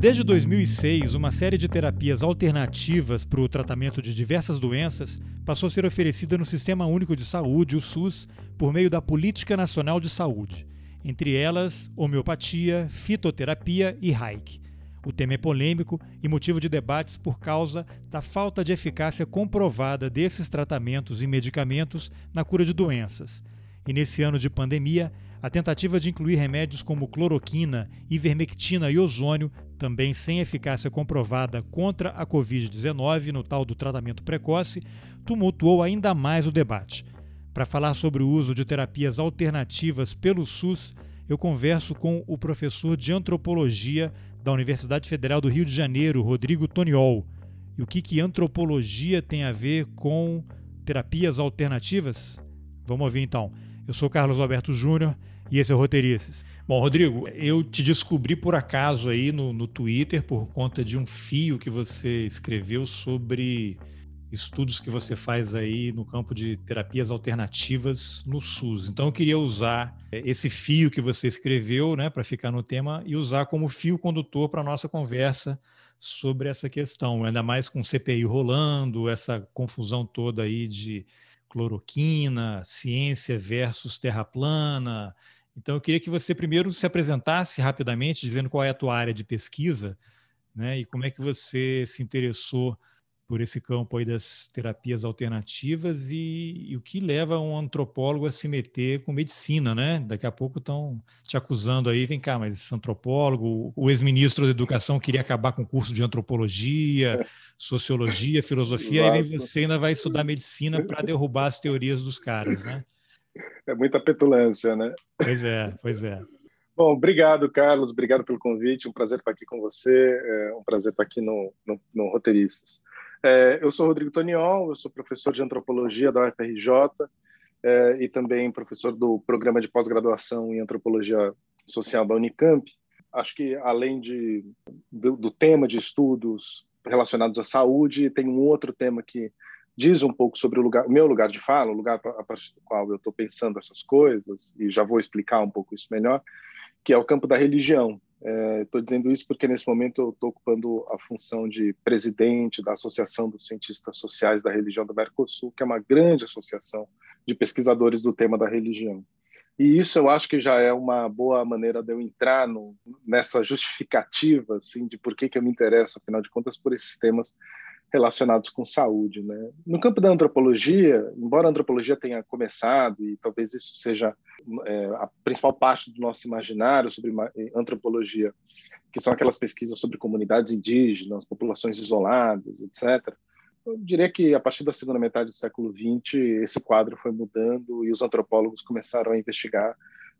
Desde 2006, uma série de terapias alternativas para o tratamento de diversas doenças passou a ser oferecida no Sistema Único de Saúde, o SUS, por meio da Política Nacional de Saúde, entre elas homeopatia, fitoterapia e Reiki. O tema é polêmico e motivo de debates por causa da falta de eficácia comprovada desses tratamentos e medicamentos na cura de doenças. E nesse ano de pandemia, a tentativa de incluir remédios como cloroquina, ivermectina e ozônio, também sem eficácia comprovada contra a Covid-19 no tal do tratamento precoce, tumultuou ainda mais o debate. Para falar sobre o uso de terapias alternativas pelo SUS, eu converso com o professor de antropologia da Universidade Federal do Rio de Janeiro, Rodrigo Toniol. E o que, que antropologia tem a ver com terapias alternativas? Vamos ouvir então. Eu sou Carlos Alberto Júnior e esse é o Roteirices. Bom, Rodrigo, eu te descobri por acaso aí no, no Twitter por conta de um fio que você escreveu sobre estudos que você faz aí no campo de terapias alternativas no SUS. Então eu queria usar é, esse fio que você escreveu, né, para ficar no tema e usar como fio condutor para nossa conversa sobre essa questão, ainda mais com CPI rolando, essa confusão toda aí de cloroquina, ciência versus terra plana. Então, eu queria que você primeiro se apresentasse rapidamente, dizendo qual é a tua área de pesquisa, né, e como é que você se interessou por esse campo aí das terapias alternativas e, e, o que leva um antropólogo a se meter com medicina, né? Daqui a pouco estão te acusando aí, vem cá, mas esse antropólogo, o ex-ministro da Educação queria acabar com o curso de antropologia, sociologia, filosofia, Exato. aí você ainda vai estudar medicina para derrubar as teorias dos caras, né? É muita petulância, né? Pois é, pois é. Bom, obrigado, Carlos. Obrigado pelo convite. Um prazer estar aqui com você. É um prazer estar aqui no, no, no Roteiristas. É, eu sou Rodrigo Toniol, eu sou professor de antropologia da UFRJ é, e também professor do programa de pós-graduação em antropologia social da Unicamp. Acho que além de, do, do tema de estudos relacionados à saúde, tem um outro tema que diz um pouco sobre o, lugar, o meu lugar de fala, o lugar a partir do qual eu estou pensando essas coisas, e já vou explicar um pouco isso melhor, que é o campo da religião. Estou é, dizendo isso porque nesse momento eu estou ocupando a função de presidente da Associação dos Cientistas Sociais da Religião do Mercosul, que é uma grande associação de pesquisadores do tema da religião. E isso eu acho que já é uma boa maneira de eu entrar no, nessa justificativa assim, de por que, que eu me interesso, afinal de contas, por esses temas relacionados com saúde. Né? No campo da antropologia, embora a antropologia tenha começado, e talvez isso seja é, a principal parte do nosso imaginário sobre antropologia, que são aquelas pesquisas sobre comunidades indígenas, populações isoladas, etc. Eu diria que a partir da segunda metade do século XX esse quadro foi mudando e os antropólogos começaram a investigar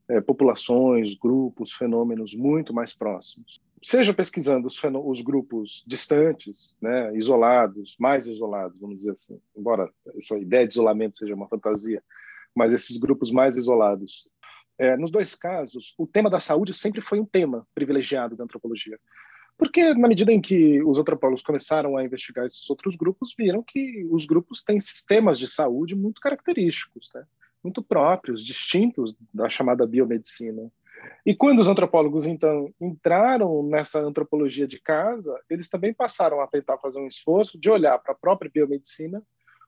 é, populações, grupos, fenômenos muito mais próximos seja pesquisando os, os, grupos distantes, né, isolados, mais isolados, vamos dizer assim, embora essa ideia de isolamento seja uma fantasia, mas esses grupos mais isolados. É, nos dois casos, o tema da saúde sempre foi um tema privilegiado da antropologia. Porque, na medida em que os antropólogos começaram a investigar esses outros grupos, viram que os grupos têm sistemas de saúde muito característicos, né? Muito próprios, distintos da chamada biomedicina. E quando os antropólogos, então, entraram nessa antropologia de casa, eles também passaram a tentar fazer um esforço de olhar para a própria biomedicina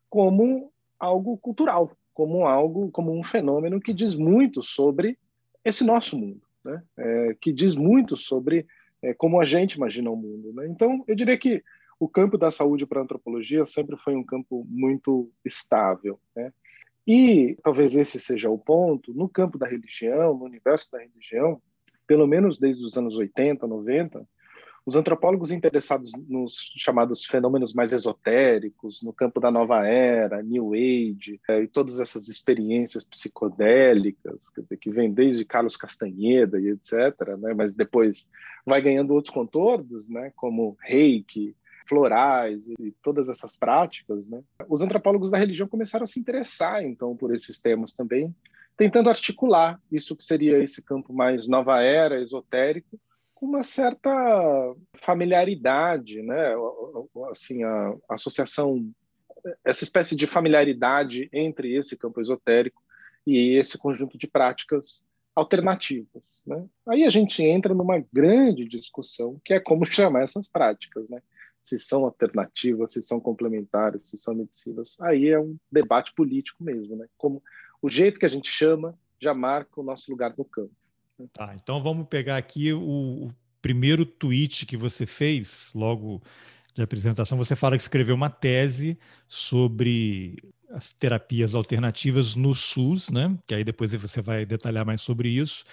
como algo cultural, como algo, como um fenômeno que diz muito sobre esse nosso mundo, né? É, que diz muito sobre é, como a gente imagina o mundo. Né? Então, eu diria que o campo da saúde para a antropologia sempre foi um campo muito estável. Né? E talvez esse seja o ponto, no campo da religião, no universo da religião, pelo menos desde os anos 80, 90, Os antropólogos interessados nos chamados fenômenos mais esotéricos, no campo da nova era, New Age, é, e todas essas experiências psicodélicas, quer dizer, que vem desde Carlos Castanheda e etc., né, mas depois vai ganhando outros contornos, né, como reiki, florais e todas essas práticas, né? Os antropólogos da religião começaram a se interessar então por esses temas também, tentando articular isso que seria esse campo mais nova era, esotérico, com uma certa familiaridade, né? Assim, a, associação, essa espécie de familiaridade entre esse campo esotérico e esse conjunto de práticas alternativas. Né? Aí a gente entra numa grande discussão que é como chamar essas práticas, né? Se são alternativas, se são complementares, se são medicinas. Aí é um debate político mesmo, né? Como o jeito que a gente chama já marca o nosso lugar no campo. Tá, então vamos pegar aqui o, o primeiro tweet que você fez logo de apresentação. Você fala que escreveu uma tese sobre as terapias alternativas no SUS, né? Que aí depois você vai detalhar mais sobre isso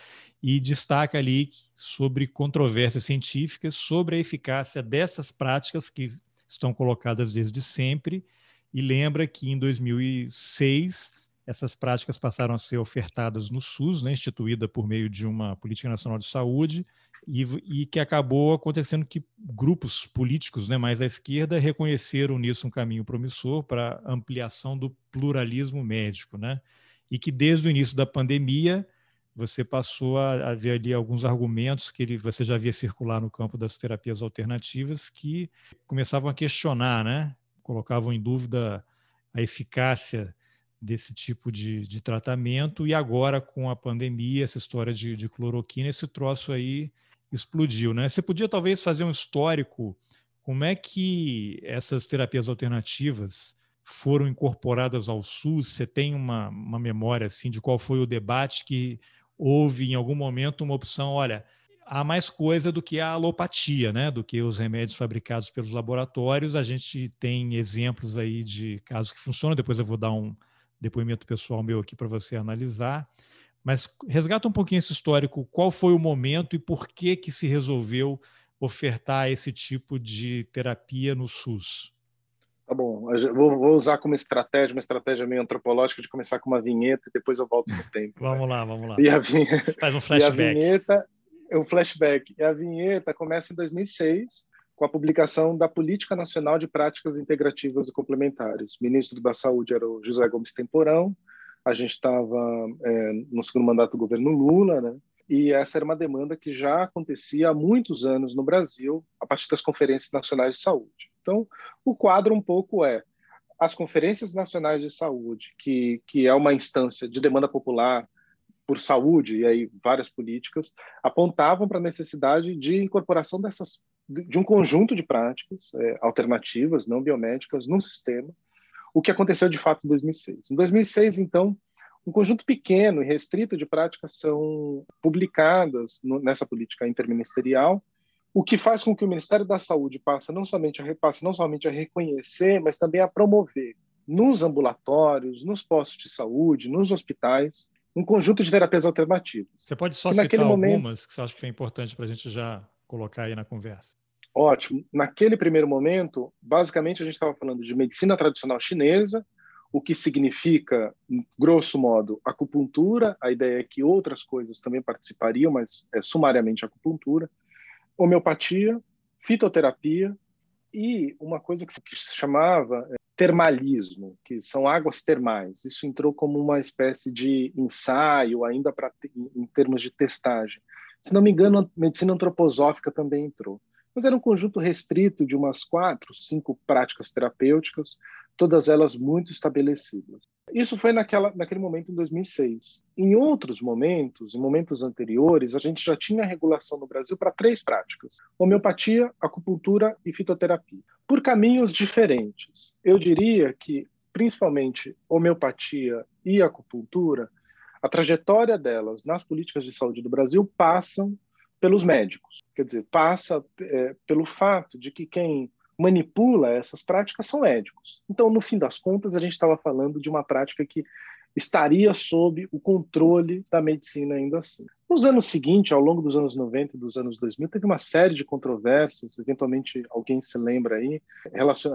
e destaca ali sobre controvérsias científicas sobre a eficácia dessas práticas que estão colocadas desde sempre. E lembra que em 2006 essas práticas passaram a ser ofertadas no SUS, né, instituída por meio de uma política nacional de saúde, e, e, que acabou acontecendo que grupos políticos né, mais à esquerda reconheceram nisso um caminho promissor para ampliação do pluralismo médico, né, e que desde o início da pandemia você passou a, a, ver ali alguns argumentos que ele, você já via circular no campo das terapias alternativas que começavam a questionar, né? colocavam em dúvida a eficácia desse tipo de, de tratamento, e agora com a pandemia, essa história de, de cloroquina, esse troço aí explodiu. Né? Você podia talvez fazer um histórico, como é que essas terapias alternativas foram incorporadas ao SUS? Você tem uma, uma memória assim de qual foi o debate que houve em algum momento uma opção, olha, há mais coisa do que a alopatia, né? Do que os remédios fabricados pelos laboratórios. A gente tem exemplos aí de casos que funcionam. Depois eu vou dar um depoimento pessoal meu aqui para você analisar. Mas resgata um pouquinho esse histórico. Qual foi o momento e por que que se resolveu ofertar esse tipo de terapia no SUS? Tá bom, vou, vou, usar como estratégia, uma estratégia meio antropológica de começar com uma vinheta e depois eu volto no tempo. vamos lá, vamos lá. E a vinheta, Faz um flashback. E a vinheta, um flashback. E a vinheta começa em 2006 com a publicação da Política Nacional de Práticas Integrativas e Complementares. O ministro da Saúde era o José Gomes Temporão, a gente estava é, no segundo mandato do governo Lula, né? E essa era uma demanda que já acontecia há muitos anos no Brasil, a partir das conferências nacionais de saúde. Então, o quadro um pouco é as conferências nacionais de saúde, que, que é uma instância de demanda popular por saúde, e aí várias políticas, apontavam para a necessidade de incorporação dessas, de um conjunto de práticas é, alternativas, não biomédicas, num sistema, o que aconteceu de fato em 2006. Em 2006, então, um conjunto pequeno e restrito de práticas são publicadas no, nessa política interministerial, o que faz com que o Ministério da Saúde passe não somente a, passe não somente a reconhecer, mas também a promover nos ambulatórios, nos postos de saúde, nos hospitais, um conjunto de terapias alternativas. Você pode só citar algumas momento... que você acha que é importante para a gente já colocar aí na conversa? Ótimo. Naquele primeiro momento, basicamente a gente estava falando de medicina tradicional chinesa, o que significa, grosso modo, acupuntura. A ideia é que outras coisas também participariam, mas é sumariamente acupuntura homeopatia, fitoterapia e uma coisa que se chamava é, termalismo, que são águas termais. Isso entrou como uma espécie de ensaio, ainda para em termos de testagem. Se não me engano, a medicina antroposófica também entrou. Mas era um conjunto restrito de umas quatro, cinco práticas terapêuticas, todas elas muito estabelecidas. Isso foi naquela, naquele momento em 2006. Em outros momentos, em momentos anteriores, a gente já tinha regulação no Brasil para três práticas: homeopatia, acupuntura e fitoterapia, por caminhos diferentes. Eu diria que, principalmente, homeopatia e acupuntura, a trajetória delas nas políticas de saúde do Brasil passam pelos médicos. Quer dizer, passa é, pelo fato de que quem manipula essas práticas são médicos. Então, no fim das contas, a gente estava falando de uma prática que estaria sob o controle da medicina ainda assim. Nos anos seguintes, ao longo dos anos 90 e dos anos 2000, teve uma série de controvérsias, eventualmente alguém se lembra aí,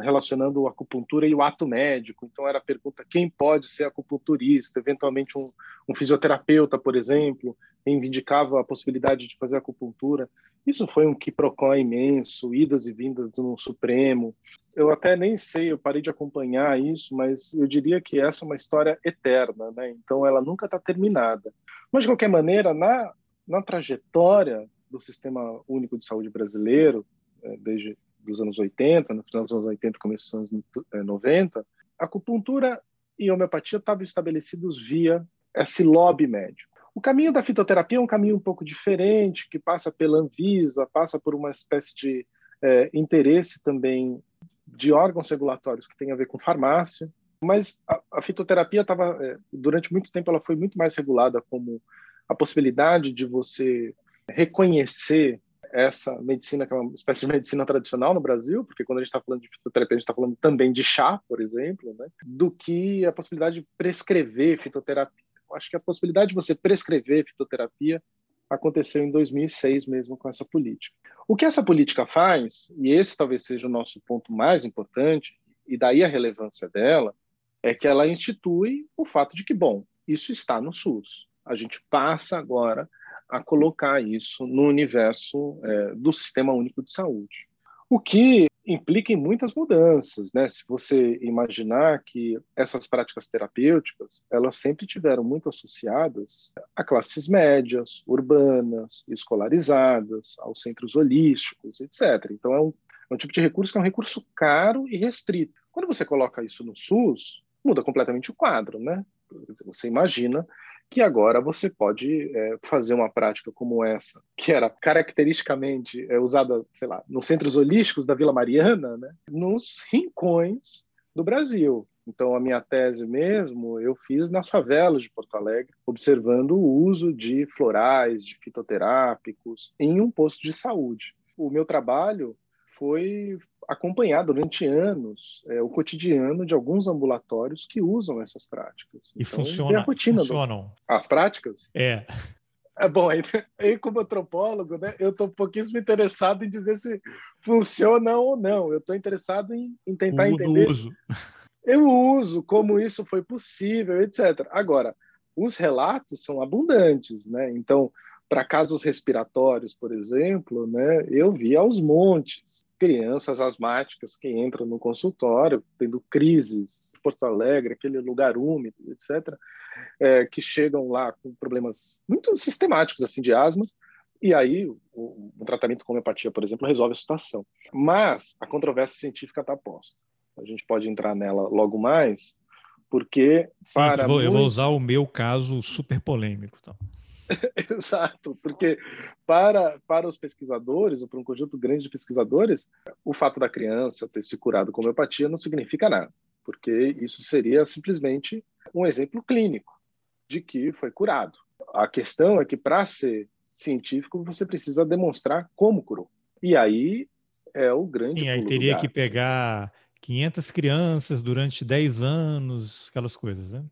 relacionando a acupuntura e o ato médico. Então era a pergunta quem pode ser acupunturista, eventualmente um, um fisioterapeuta, por exemplo, reivindicava a possibilidade de fazer acupuntura. Isso foi um quiprocó imenso, idas e vindas no Supremo. Eu até nem sei, eu parei de acompanhar isso, mas eu diria que essa é uma história eterna, né? Então ela nunca está terminada. Mas de qualquer maneira, na, na trajetória do Sistema Único de Saúde brasileiro, é, desde os anos 80, no final dos anos 80, começo dos anos 90, acupuntura e homeopatia estavam estabelecidos via esse lobby médico. O caminho da fitoterapia é um caminho um pouco diferente, que passa pela Anvisa, passa por uma espécie de é, interesse também de órgãos regulatórios que tem a ver com farmácia. Mas a, a fitoterapia estava, é, durante muito tempo, ela foi muito mais regulada como a possibilidade de você reconhecer essa medicina, que é uma espécie de medicina tradicional no Brasil, porque quando a gente está falando de fitoterapia, a gente está falando também de chá, por exemplo, né? do que a possibilidade de prescrever fitoterapia acho que a possibilidade de você prescrever fitoterapia aconteceu em 2006 mesmo com essa política. O que essa política faz, e esse talvez seja o nosso ponto mais importante, e daí a relevância dela, é que ela institui o fato de que, bom, isso está no SUS. A gente passa agora a colocar isso no universo é, do Sistema Único de Saúde. O que implica em muitas mudanças, né? Se você imaginar que essas práticas terapêuticas, elas sempre tiveram muito associadas a classes médias, urbanas, escolarizadas, aos centros holísticos, etc. Então é um, é um tipo de recurso que é um recurso caro e restrito. Quando você coloca isso no SUS, muda completamente o quadro, né? Você imagina que agora você pode é, fazer uma prática como essa, que era caracteristicamente é, usada, sei lá, nos centros holísticos da Vila Mariana, né, nos rincões do Brasil. Então, a minha tese mesmo eu fiz nas favelas de Porto Alegre, observando o uso de florais, de fitoterápicos em um posto de saúde. O meu trabalho foi acompanhar durante anos é, o cotidiano de alguns ambulatórios que usam essas práticas. E então, funciona, a rotina funcionam. Do... As práticas? É. É bom, aí, aí como antropólogo, né, eu estou pouquíssimo interessado em dizer se funciona ou não. Eu estou interessado em, em tentar o entender. Uso. Eu uso, como isso foi possível, etc. Agora, os relatos são abundantes, né? Então, para casos respiratórios, por exemplo, né, eu vi aos montes crianças asmáticas que entram no consultório tendo crises, Porto Alegre, aquele lugar úmido, etc., é, que chegam lá com problemas muito sistemáticos assim de asmas, e aí o, o tratamento com homeopatia, por exemplo, resolve a situação. Mas a controvérsia científica está posta. A gente pode entrar nela logo mais, porque Sim, para vou, muito... eu vou usar o meu caso super polêmico. Então. Exato, porque para, para os pesquisadores, ou para um conjunto grande de pesquisadores, o fato da criança ter se curado com homeopatia não significa nada, porque isso seria simplesmente um exemplo clínico de que foi curado. A questão é que, para ser científico, você precisa demonstrar como curou. E aí é o grande. Sim, aí teria que pegar 500 crianças durante 10 anos, aquelas coisas, né?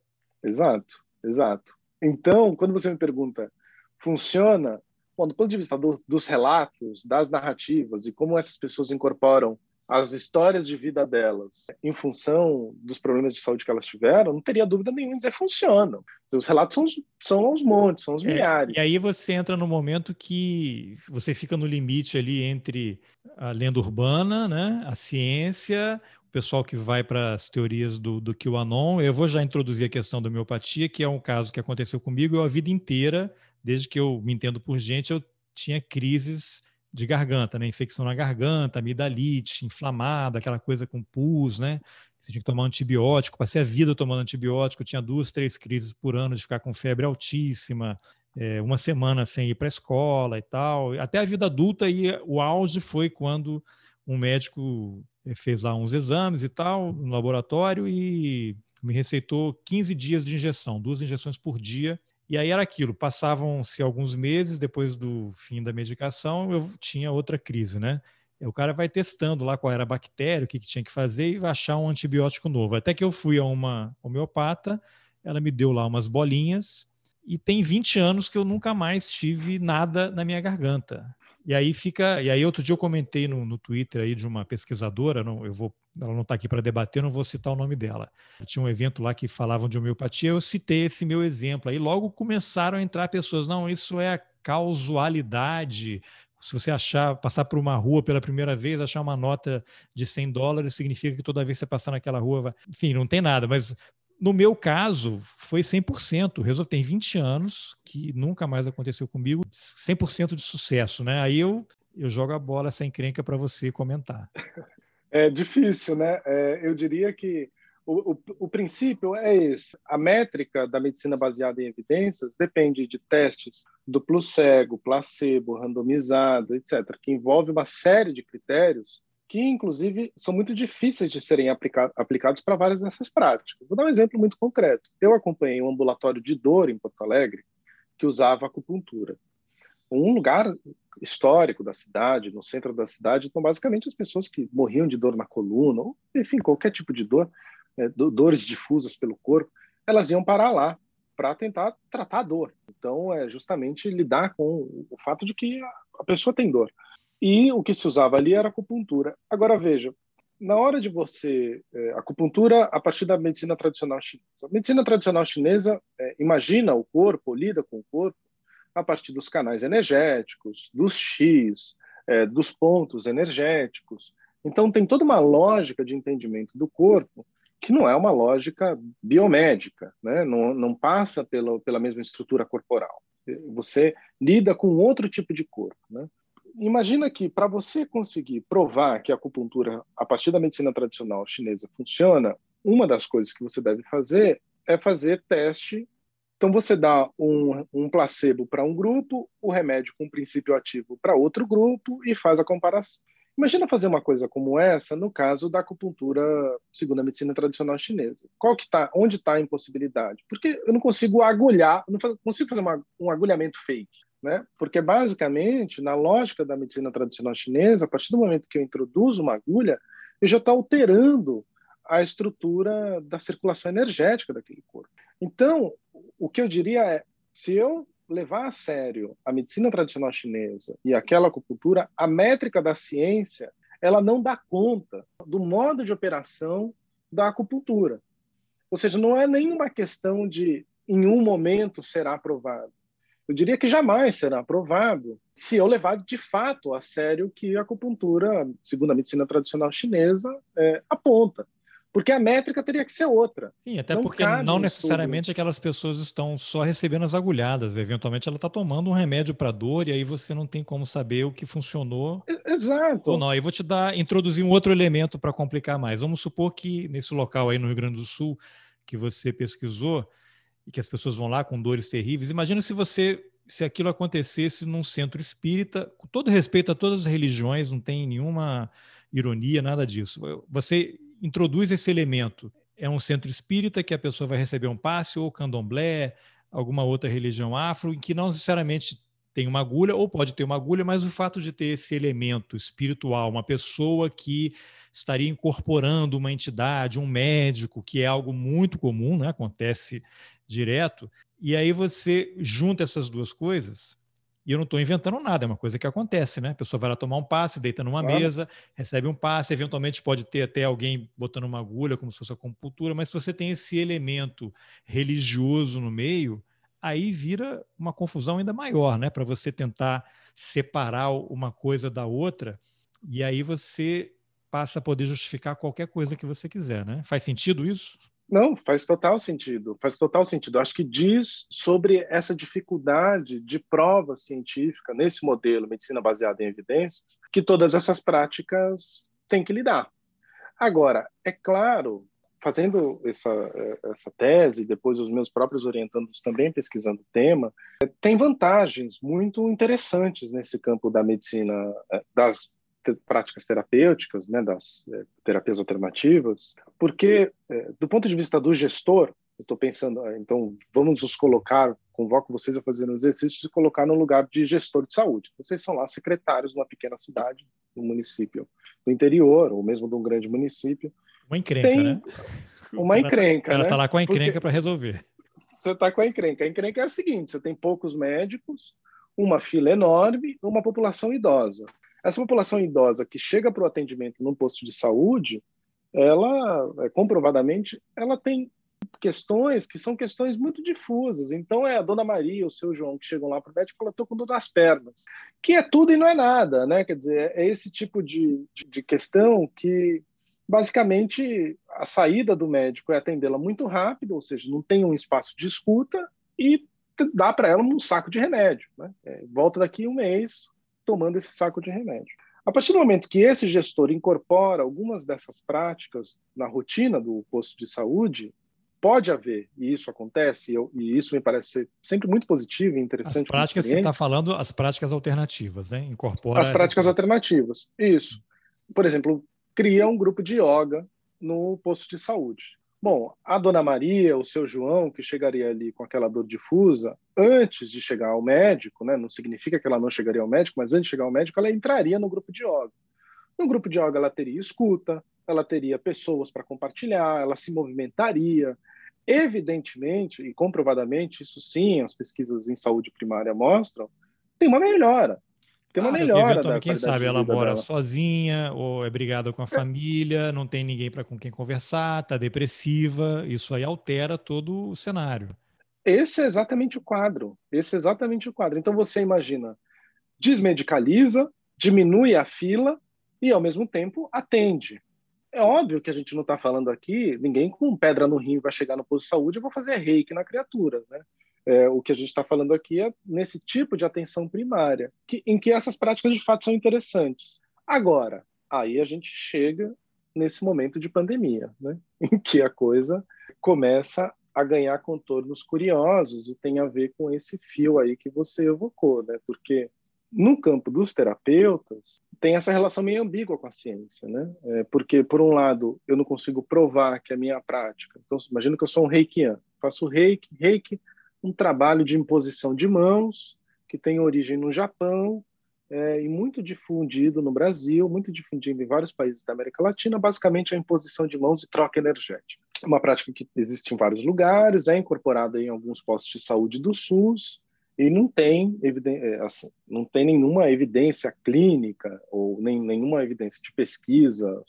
Exato, exato. Então, quando você me pergunta, funciona? Bom, do ponto de vista do, dos relatos, das narrativas e como essas pessoas incorporam as histórias de vida delas em função dos problemas de saúde que elas tiveram, não teria dúvida nenhuma em dizer funcionam. Os relatos são, são aos montes, são os é, milhares. E aí você entra no momento que você fica no limite ali entre a lenda urbana, né, a ciência, pessoal que vai para as teorias do, do QAnon, eu vou já introduzir a questão da homeopatia, que é um caso que aconteceu comigo. Eu, a vida inteira, desde que eu me entendo por gente, eu tinha crises de garganta, né? Infecção na garganta, amidalite, inflamada, aquela coisa com pus, né? Você tinha que tomar antibiótico. Passei a vida tomando antibiótico, tinha duas, três crises por ano de ficar com febre altíssima, é, uma semana sem ir para a escola e tal. Até a vida adulta, e o auge foi quando um médico fez lá uns exames e tal, no laboratório, e me receitou 15 dias de injeção, duas injeções por dia. E aí era aquilo, passavam-se alguns meses depois do fim da medicação, eu tinha outra crise, né? O cara vai testando lá qual era a bactéria, o que, que tinha que fazer e vai achar um antibiótico novo. Até que eu fui a uma homeopata ela me deu lá umas bolinhas e tem 20 anos que eu nunca mais tive nada na minha garganta. E aí fica. E aí, outro dia eu comentei no, no Twitter aí de uma pesquisadora, não, eu vou, ela não está aqui para debater, não vou citar o nome dela. Tinha um evento lá que falavam de homeopatia, eu citei esse meu exemplo. Aí logo começaram a entrar pessoas, não, isso é a causalidade. Se você achar, passar por uma rua pela primeira vez, achar uma nota de 100 dólares, significa que toda vez que você passar naquela rua, vai... enfim, não tem nada, mas no meu caso, foi 100%. Resolvi, tem 20 anos que nunca mais aconteceu comigo, 100% de sucesso, né? Aí eu, eu jogo a bola sem crenca para você comentar. É difícil, né? É, eu diria que o, o, o, princípio é esse. A métrica da medicina baseada em evidências depende de testes duplo cego, placebo, randomizado, etc., que envolve uma série de critérios que, inclusive, são muito difíceis de serem aplica aplicados para várias dessas práticas. Vou dar um exemplo muito concreto. Eu acompanhei um ambulatório de dor em Porto Alegre que usava acupuntura. Um lugar histórico da cidade, no centro da cidade, então, basicamente, as pessoas que morriam de dor na coluna, ou, enfim, qualquer tipo de dor, né, dores difusas pelo corpo, elas iam parar lá para tentar tratar a dor. Então, é justamente lidar com o fato de que a pessoa tem dor. E o que se usava ali era acupuntura. Agora veja, na hora de você é, acupuntura a partir da medicina tradicional chinesa. A medicina tradicional chinesa é, imagina o corpo, lida com o corpo a partir dos canais energéticos, dos X, é, dos pontos energéticos. Então tem toda uma lógica de entendimento do corpo que não é uma lógica biomédica, né? não, não passa pela, pela mesma estrutura corporal. Você lida com outro tipo de corpo. Né? Imagina que para você conseguir provar que a acupuntura, a partir da medicina tradicional chinesa, funciona, uma das coisas que você deve fazer é fazer teste. Então, você dá um, um placebo para um grupo, o remédio com princípio ativo para outro grupo e faz a comparação. Imagina fazer uma coisa como essa no caso da acupuntura segundo a medicina tradicional chinesa. Qual que tá, onde está a impossibilidade? Porque eu não consigo agulhar, não consigo fazer uma, um agulhamento fake né? Porque basicamente, na lógica da medicina tradicional chinesa, a partir do momento que eu introduzo uma agulha, eu já estou alterando a estrutura da circulação energética daquele corpo. Então, o que eu diria é, se eu levar a sério a medicina tradicional chinesa e aquela acupuntura, a métrica da ciência, ela não dá conta do modo de operação da acupuntura. Ou seja, não é nenhuma questão de em um momento será aprovado. Eu diria que jamais será aprovado se eu levar de fato a sério que a acupuntura, segundo a medicina tradicional chinesa, é, aponta. Porque a métrica teria que ser outra. Sim, até não porque não necessariamente aquelas pessoas estão só recebendo as agulhadas. Eventualmente ela está tomando um remédio para dor e aí você não tem como saber o que funcionou. Exato. Ou não. Aí vou te dar, introduzir um outro elemento para complicar mais. Vamos supor que nesse local aí no Rio Grande do Sul que você pesquisou, e que as pessoas vão lá com dores terríveis. Imagina se você se aquilo acontecesse num centro espírita, com todo respeito a todas as religiões, não tem nenhuma ironia, nada disso. Você introduz esse elemento. É um centro espírita que a pessoa vai receber um passe, ou candomblé, alguma outra religião afro, em que não necessariamente tem uma agulha, ou pode ter uma agulha, mas o fato de ter esse elemento espiritual, uma pessoa que estaria incorporando uma entidade, um médico, que é algo muito comum, né? acontece direto, e aí você junta essas duas coisas, e eu não estou inventando nada, é uma coisa que acontece, né? A pessoa vai lá tomar um passe, deita numa claro. mesa, recebe um passe, eventualmente pode ter até alguém botando uma agulha, como se fosse a compultura, mas se você tem esse elemento religioso no meio, aí vira uma confusão ainda maior, né? Para você tentar separar uma coisa da outra, e aí você passa a poder justificar qualquer coisa que você quiser, né? Faz sentido isso? Não, faz total sentido. Faz total sentido. Acho que diz sobre essa dificuldade de prova científica nesse modelo medicina baseada em evidências que todas essas práticas têm que lidar. Agora, é claro, fazendo essa, essa tese, depois os meus próprios orientandos também pesquisando o tema, tem vantagens muito interessantes nesse campo da medicina, eh, das práticas terapêuticas, né, das é, terapias alternativas, porque, é, do ponto de vista do gestor, eu estou pensando, ah, então, vamos nos colocar, convoco vocês a fazer um exercício de colocar no lugar de gestor de saúde. Vocês são lá secretários de uma pequena cidade, um município do interior, ou mesmo de um grande município. Uma encrenca, Tem... né? uma encrenca. Ela está né? lá com a encrenca para resolver. Você está com a encrenca. A encrenca é a seguinte: você tem poucos médicos, uma fila enorme, uma população idosa. Essa população idosa que chega para o atendimento num posto de saúde, ela, é, comprovadamente, ela tem questões que são questões muito difusas. Então, é a dona Maria, o seu João, que chegam lá para o médico e falam: estou com dor nas pernas. Que é tudo e não é nada, né? Quer dizer, é esse tipo de, de, de questão que, basicamente, a saída do médico é atendê-la muito rápido, ou seja, não tem um espaço de escuta e dá para ela um saco de remédio. Né? É, volta daqui um mês tomando esse saco de remédio. A partir do momento que esse gestor incorpora algumas dessas práticas na rotina do posto de saúde, pode haver, e isso acontece, e, isso me parece ser sempre muito positivo e interessante. As práticas, você está falando as práticas alternativas, né? Incorpora. As práticas alternativas, isso. Por exemplo, cria um grupo de yoga no posto de saúde. Bom, a dona Maria, o seu João, que chegaria ali com aquela dor difusa, antes de chegar ao médico, né, não significa que ela não chegaria ao médico, mas antes de chegar ao médico, ela entraria no grupo de yoga. No grupo de yoga, ela teria escuta, ela teria pessoas para compartilhar, ela se movimentaria. Evidentemente e comprovadamente, isso sim, as pesquisas em saúde primária mostram, tem uma melhora. Tem uma melhora. Da quem sabe ela mora dela. sozinha ou é brigada com a é. família, não tem ninguém para com quem conversar, está depressiva. Isso aí altera todo o cenário. Esse é exatamente o quadro. Esse é exatamente o quadro. Então você imagina, desmedicaliza, diminui a fila e ao mesmo tempo atende. É óbvio que a gente não está falando aqui, ninguém com pedra no rim vai chegar no posto de saúde e vou fazer reiki na criatura, né? É, o que a gente está falando aqui é nesse tipo de atenção primária, que, em que essas práticas de fato são interessantes. Agora, aí a gente chega nesse momento de pandemia, né? em que a coisa começa a ganhar contornos curiosos e tem a ver com esse fio aí que você evocou, né? Porque no campo dos terapeutas tem essa relação meio ambígua com a ciência, né? É, porque por um lado eu não consigo provar que a minha prática, então imagina que eu sou um reikiano, faço reiki, reiki um trabalho de imposição de mãos que tem origem no Japão é, e muito difundido no Brasil, muito difundido em vários países da América Latina, basicamente a imposição de mãos e troca energética. É uma prática que existe em vários lugares, é incorporada em alguns postos de saúde do SUS e não tem, é, assim, não tem nenhuma evidência clínica ou nem, nenhuma evidência de pesquisa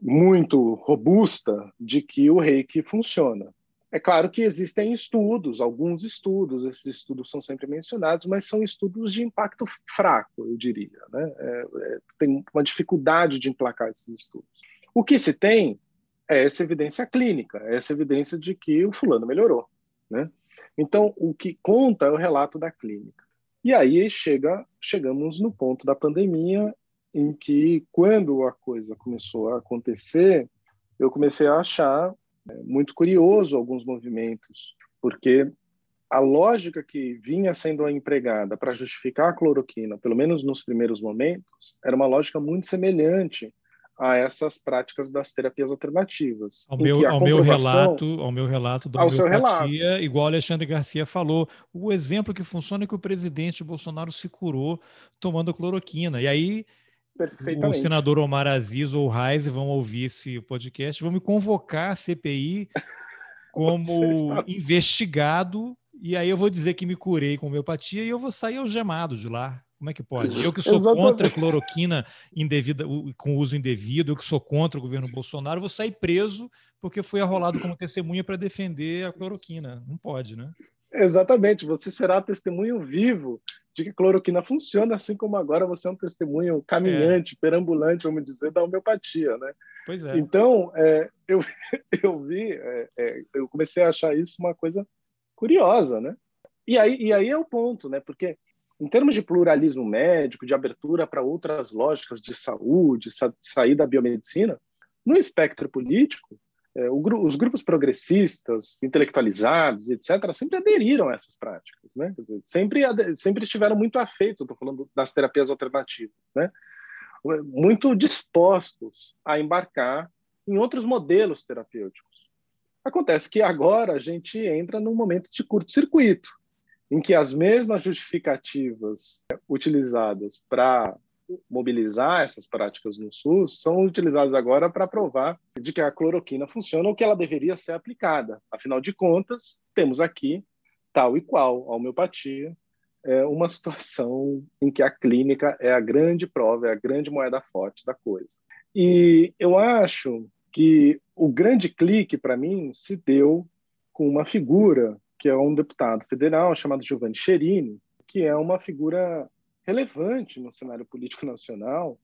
muito robusta de que o reiki funciona. É claro que existem estudos, alguns estudos, esses estudos são sempre mencionados, mas são estudos de impacto fraco, eu diria. Né? É, é, tem uma dificuldade de emplacar esses estudos. O que se tem é essa evidência clínica, essa evidência de que o fulano melhorou. Né? Então, o que conta é o relato da clínica. E aí chega, chegamos no ponto da pandemia em que, quando a coisa começou a acontecer, eu comecei a achar é muito curioso alguns movimentos, porque a lógica que vinha sendo empregada para justificar a cloroquina, pelo menos nos primeiros momentos, era uma lógica muito semelhante a essas práticas das terapias alternativas. Ao meu, ao meu relato, ao meu relato da homeopatia, igual Alexandre Garcia falou, o exemplo que funciona é que o presidente Bolsonaro se curou tomando cloroquina. E aí o senador Omar Aziz ou Reis vão ouvir esse podcast, vão me convocar a CPI como investigado, e aí eu vou dizer que me curei com homeopatia e eu vou sair algemado de lá. Como é que pode? Eu que sou Exatamente. contra a cloroquina indevida, com uso indevido, eu que sou contra o governo Bolsonaro, vou sair preso porque fui arrolado como testemunha para defender a cloroquina. Não pode, né? Exatamente, você será testemunho vivo de que cloroquina funciona, assim como agora você é um testemunho caminhante, é. perambulante, vamos dizer, da homeopatia, né? Pois é. Então, é, eu, eu vi, é, é, eu comecei a achar isso uma coisa curiosa, né? E aí, e aí é o ponto, né? Porque em termos de pluralismo médico, de abertura para outras lógicas de saúde, sa sair da biomedicina, no espectro político, é, o, os grupos progressistas, intelectualizados, etc., sempre aderiram a essas práticas, né? Dizer, sempre, sempre estiveram muito afeitos, estou falando das terapias alternativas, né? Muito dispostos a embarcar em outros modelos terapêuticos. Acontece que agora a gente entra num momento de curto-circuito, em que as mesmas justificativas utilizadas para mobilizar essas práticas no SUS são utilizadas agora para provar de que a cloroquina funciona ou que ela deveria ser aplicada. Afinal de contas, temos aqui, tal e qual a homeopatia, é uma situação em que a clínica é a grande prova, é a grande moeda forte da coisa. E eu acho que o grande clique para mim se deu com uma figura que é um deputado federal chamado Giovanni Cherini, que é uma figura relevante no cenário político nacional.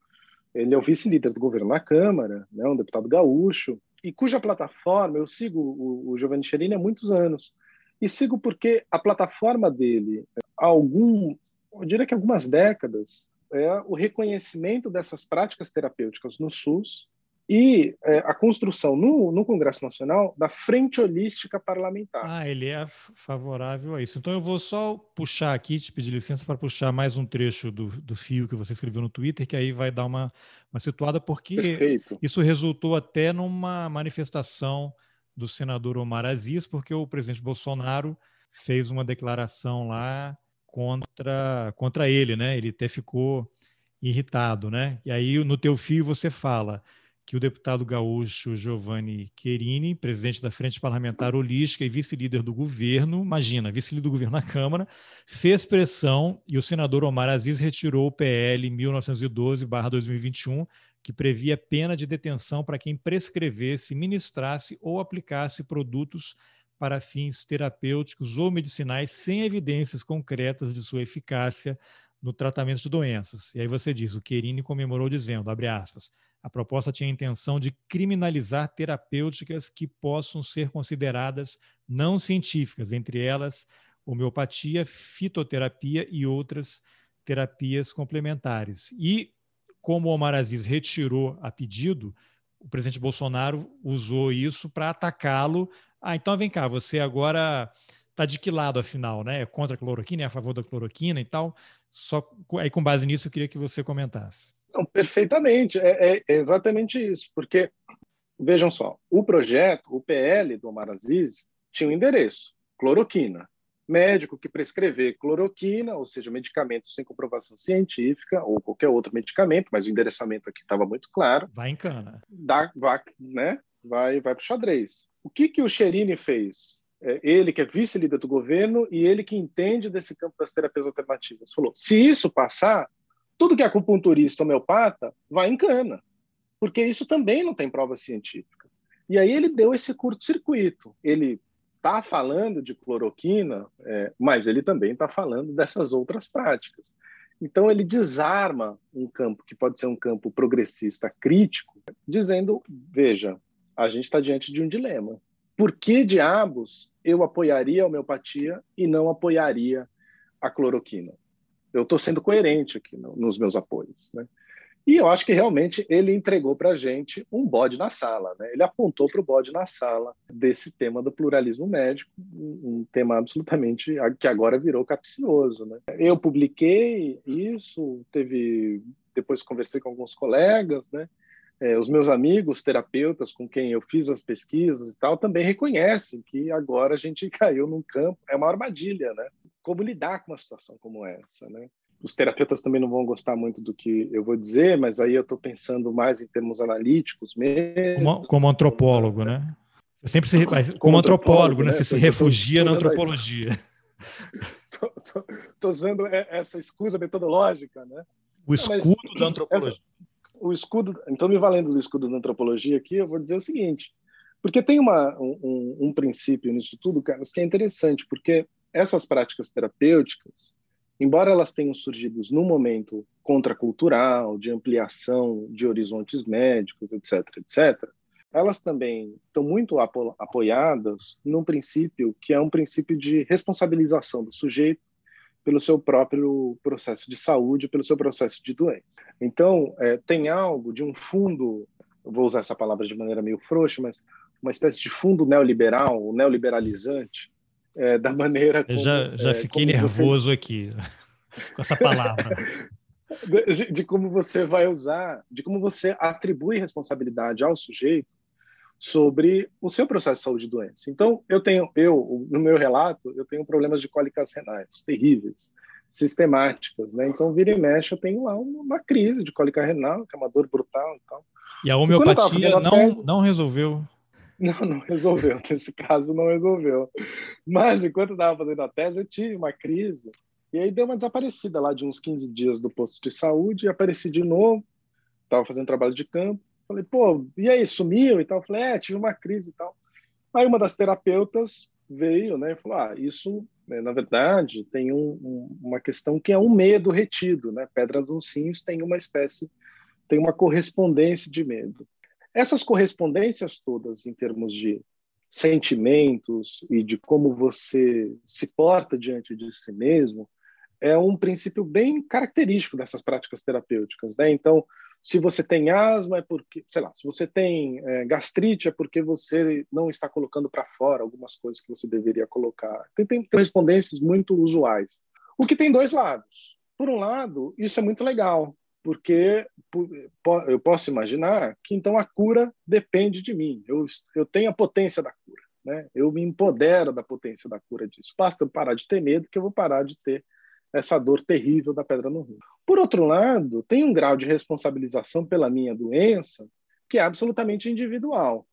Ele é o vice-líder do governo na Câmara, né, um deputado gaúcho, e cuja plataforma eu sigo o, o Giovanni Cherini há muitos anos. E sigo porque a plataforma dele, há algum, eu diria que algumas décadas, é o reconhecimento dessas práticas terapêuticas no SUS e é, a construção no, no, Congresso Nacional da frente holística parlamentar. Ah, ele é favorável a isso. Então eu vou só puxar aqui, te pedir licença para puxar mais um trecho do, do fio que você escreveu no Twitter, que aí vai dar uma, uma situada, porque Perfeito. isso resultou até numa manifestação do senador Omar Aziz, porque o presidente Bolsonaro fez uma declaração lá contra, contra ele, né? Ele até ficou irritado, né? E aí no teu fio você fala que o deputado gaúcho Giovanni Querini, presidente da Frente Parlamentar Holística e vice-líder do governo, imagina, vice-líder do governo na Câmara, fez pressão e o senador Omar Aziz retirou o PL 1912-2021, que previa pena de detenção para quem prescrevesse, ministrasse ou aplicasse produtos para fins terapêuticos ou medicinais sem evidências concretas de sua eficácia no tratamento de doenças. E aí você diz, o Querini comemorou dizendo, abre aspas, a proposta tinha a intenção de criminalizar terapêuticas que possam ser consideradas não científicas, entre elas homeopatia, fitoterapia e outras terapias complementares. E como Omar Aziz retirou a pedido, o presidente Bolsonaro usou isso para atacá-lo. Ah, então vem cá, você agora está de que lado, afinal, né? É contra a cloroquina, é a favor da cloroquina e tal? Só aí com base nisso eu queria que você comentasse. Não, perfeitamente, é, é, exatamente isso, porque, vejam só, o projeto, o PL do Omar Aziz, tinha um endereço, cloroquina. Médico que prescrever cloroquina, ou seja, medicamento sem comprovação científica, ou qualquer outro medicamento, mas o endereçamento aqui estava muito claro. Vai em cana. Dá, vai, né? vai, vai para o xadrez. O que, que o Cherini fez? É, ele que é vice-líder do governo e ele que entende desse campo das terapias alternativas. Falou, se isso passar, tudo que é acupunturista homeopata vai em cana, porque isso também não tem prova científica. E aí ele deu esse curto-circuito. Ele está falando de cloroquina, é, mas ele também está falando dessas outras práticas. Então ele desarma um campo que pode ser um campo progressista crítico, dizendo: veja, a gente está diante de um dilema. Por que diabos eu apoiaria a homeopatia e não apoiaria a cloroquina? Eu estou sendo coerente aqui no, nos meus apoios. Né? E eu acho que realmente ele entregou para a gente um bode na sala. Né? Ele apontou para o bode na sala desse tema do pluralismo médico, um, tema absolutamente que agora virou capcioso. Né? Eu publiquei isso, teve depois conversei com alguns colegas, né? É, os meus amigos terapeutas com quem eu fiz as pesquisas e tal também reconhecem que agora a gente caiu num campo, é uma armadilha, né? Como lidar com uma situação como essa, né? Os terapeutas também não vão gostar muito do que eu vou dizer, mas aí eu estou pensando mais em termos analíticos mesmo. Como, como antropólogo, né? Você sempre se, como, como antropólogo, né? Você se refugia na antropologia. Estou usando essa escusa metodológica, né? O escudo não, da antropologia. Essa, o escudo, então me valendo do escudo da antropologia aqui, eu vou dizer o seguinte, porque tem uma, um, um princípio nisso tudo, Carlos, que é interessante, porque essas práticas terapêuticas, embora elas tenham surgido num momento contracultural, de ampliação de horizontes médicos, etc., etc., elas também estão muito apo apoiadas num princípio que é um princípio de responsabilização do sujeito pelo seu próprio processo de saúde, pelo seu processo de doença. Então, é, tem algo de um fundo, vou usar essa palavra de maneira meio frouxa, mas uma espécie de fundo neoliberal, neoliberalizante, é, da maneira como. Eu já, já é, fiquei nervoso você... aqui com essa palavra. de, de, como você vai usar, de como você atribui responsabilidade ao sujeito sobre o seu processo de saúde e doença. Então, eu tenho, eu, no meu relato, eu tenho problemas de cólicas renais terríveis. sistemáticas, né? Então, vira e mexe, eu tenho lá uma crise de cólica renal, que é uma dor brutal e tal. E a homeopatia e não, tese, não resolveu? Não, não resolveu. Nesse caso, não resolveu. Mas, enquanto eu estava fazendo a tese, eu tive uma crise. E aí deu uma desaparecida lá de uns 15 dias do posto de saúde e apareci de novo. Estava fazendo trabalho de campo. Falei, pô, e aí, sumiu e tal? Falei, é, tive uma crise e tal. Aí uma das terapeutas veio, né, e falou, ah, isso, né, na verdade, tem um, um, uma questão que é um medo retido, né? Pedra dos Rins tem uma espécie, tem uma correspondência de medo. Essas correspondências todas, em termos de sentimentos e de como você se porta diante de si mesmo, é um princípio bem característico dessas práticas terapêuticas, né? Então, se você tem asma, é porque, sei lá, se você tem é, gastrite, é porque você não está colocando para fora algumas coisas que você deveria colocar. Tem, tem correspondências muito usuais. O que tem dois lados. Por um lado, isso é muito legal, porque eu posso imaginar que então a cura depende de mim. Eu, eu tenho a potência da cura. Né? Eu me empodero da potência da cura disso. Basta eu parar de ter medo que eu vou parar de ter essa dor terrível da pedra no rim. Por outro lado, tem um grau de responsabilização pela minha doença que é absolutamente individual,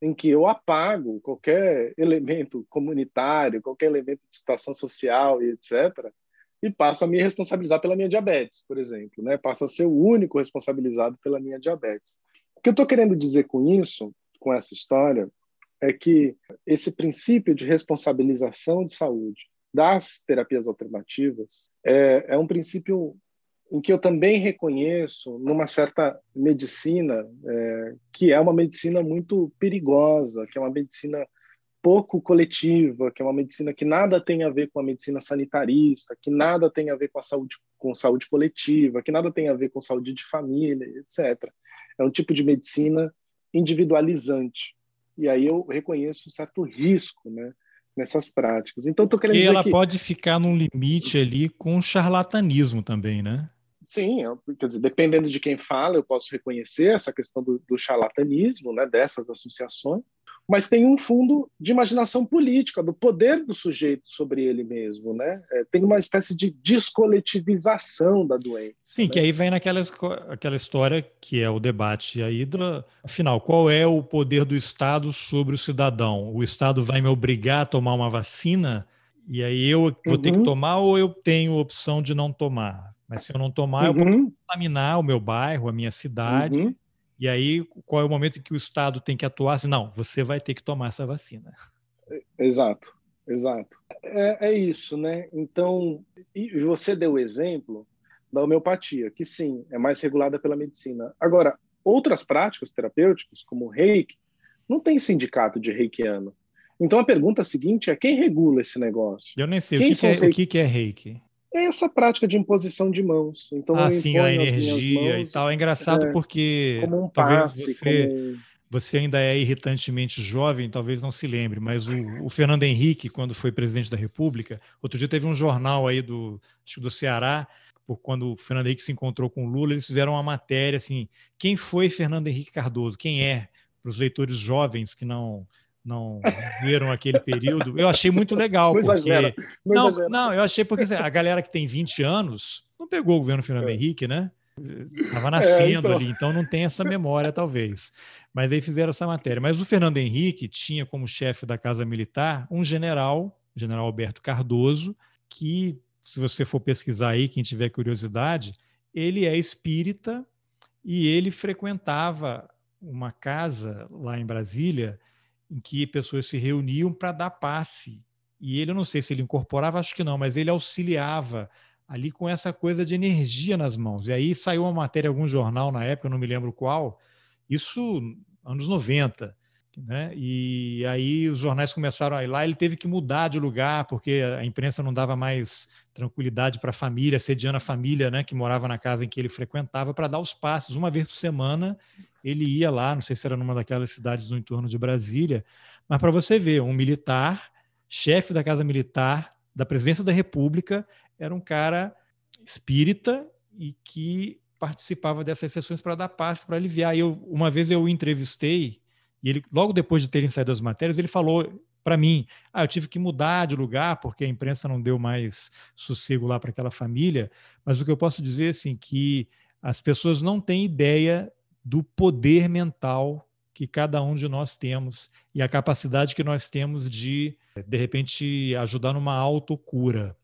em que eu apago qualquer elemento comunitário, qualquer elemento de situação social e etc., e passo a me responsabilizar pela minha diabetes, por exemplo, né? Passo a ser o único responsabilizado pela minha diabetes. O que eu estou querendo dizer com isso, com essa história, é que esse princípio de responsabilização de saúde das terapias alternativas é, é um princípio em que eu também reconheço numa certa medicina é, que é uma medicina muito perigosa, que é uma medicina pouco coletiva, que é uma medicina que nada tem a ver com a medicina sanitarista, que nada tem a ver com a saúde com saúde coletiva, que nada tem a ver com saúde de família, etc. É um tipo de medicina individualizante. E aí eu reconheço um certo risco, né? nessas práticas. Então, estou querendo e dizer ela que... pode ficar num limite ali com charlatanismo também, né? Sim, eu, quer dizer, dependendo de quem fala, eu posso reconhecer essa questão do, do charlatanismo, né, dessas associações, mas tem um fundo de imaginação política, do poder do sujeito sobre ele mesmo, né? É, tem uma espécie de descoletivização da doença. Sim, né? que aí vem naquela aquela história que é o debate aí, do, afinal, qual é o poder do Estado sobre o cidadão? O Estado vai me obrigar a tomar uma vacina e aí eu vou uhum. ter que uhum. tomar ou eu tenho opção de não tomar? Mas se eu não tomar, uhum. eu vou contaminar o meu bairro, a minha cidade. Uhum. E aí, qual é o momento em que o Estado tem que atuar? Assim, não, você vai ter que tomar essa vacina. Exato, exato. É, é isso, né? Então, você deu o exemplo da homeopatia, que sim, é mais regulada pela medicina. Agora, outras práticas terapêuticas, como o reiki, não tem sindicato de reikiano. Então a pergunta seguinte é quem regula esse negócio? Eu nem sei. o que, que, é, reiki? o que é reiki? É essa prática de imposição de mãos. Então, ah, sim, a energia mãos, e tal. É engraçado é, porque como um passe, você, como... você ainda é irritantemente jovem, talvez não se lembre, mas o, o, Fernando Henrique, quando foi presidente da República, outro dia teve um jornal aí do, acho do Ceará, por quando o Fernando Henrique se encontrou com o Lula, eles fizeram uma matéria assim, quem foi Fernando Henrique Cardoso? Quem é? Para os leitores jovens que não não viram aquele período, eu achei muito legal. Não porque... Exagera, não, não, não, eu achei porque assim, a galera que tem 20 anos não pegou o governo Fernando é. Henrique, né? Estava nascendo é, então... ali, então não tem essa memória, talvez. Mas aí fizeram essa matéria. Mas o Fernando Henrique tinha como chefe da Casa Militar um general, general Alberto Cardoso, que, se você for pesquisar aí, quem tiver curiosidade, ele é espírita e ele frequentava uma casa lá em Brasília em que pessoas se reuniam para dar passe. E ele, eu não sei se ele incorporava, acho que não, mas ele auxiliava ali com essa coisa de energia nas mãos. E aí saiu uma matéria algum jornal na época, eu não me lembro qual, isso anos 90. Né? E aí os jornais começaram a ir lá, ele teve que mudar de lugar, porque a imprensa não dava mais tranquilidade para a família, sediando a família né, que morava na casa em que ele frequentava, para dar os passes. Uma vez por semana ele ia lá, não sei se era numa daquelas cidades no entorno de Brasília, mas para você ver, um militar, chefe da Casa Militar, da Presidência da República, era um cara espírita e que participava dessas sessões para dar passe, para aliviar. Eu, uma vez eu o entrevistei, e ele, logo depois de terem saído as matérias, ele falou para mim, ah, eu tive que mudar de lugar porque a imprensa não deu mais sossego lá para aquela família, mas o que eu posso dizer assim que as pessoas não têm ideia do poder mental que cada um de nós temos e a capacidade que nós temos de, de repente, ajudar numa autocura.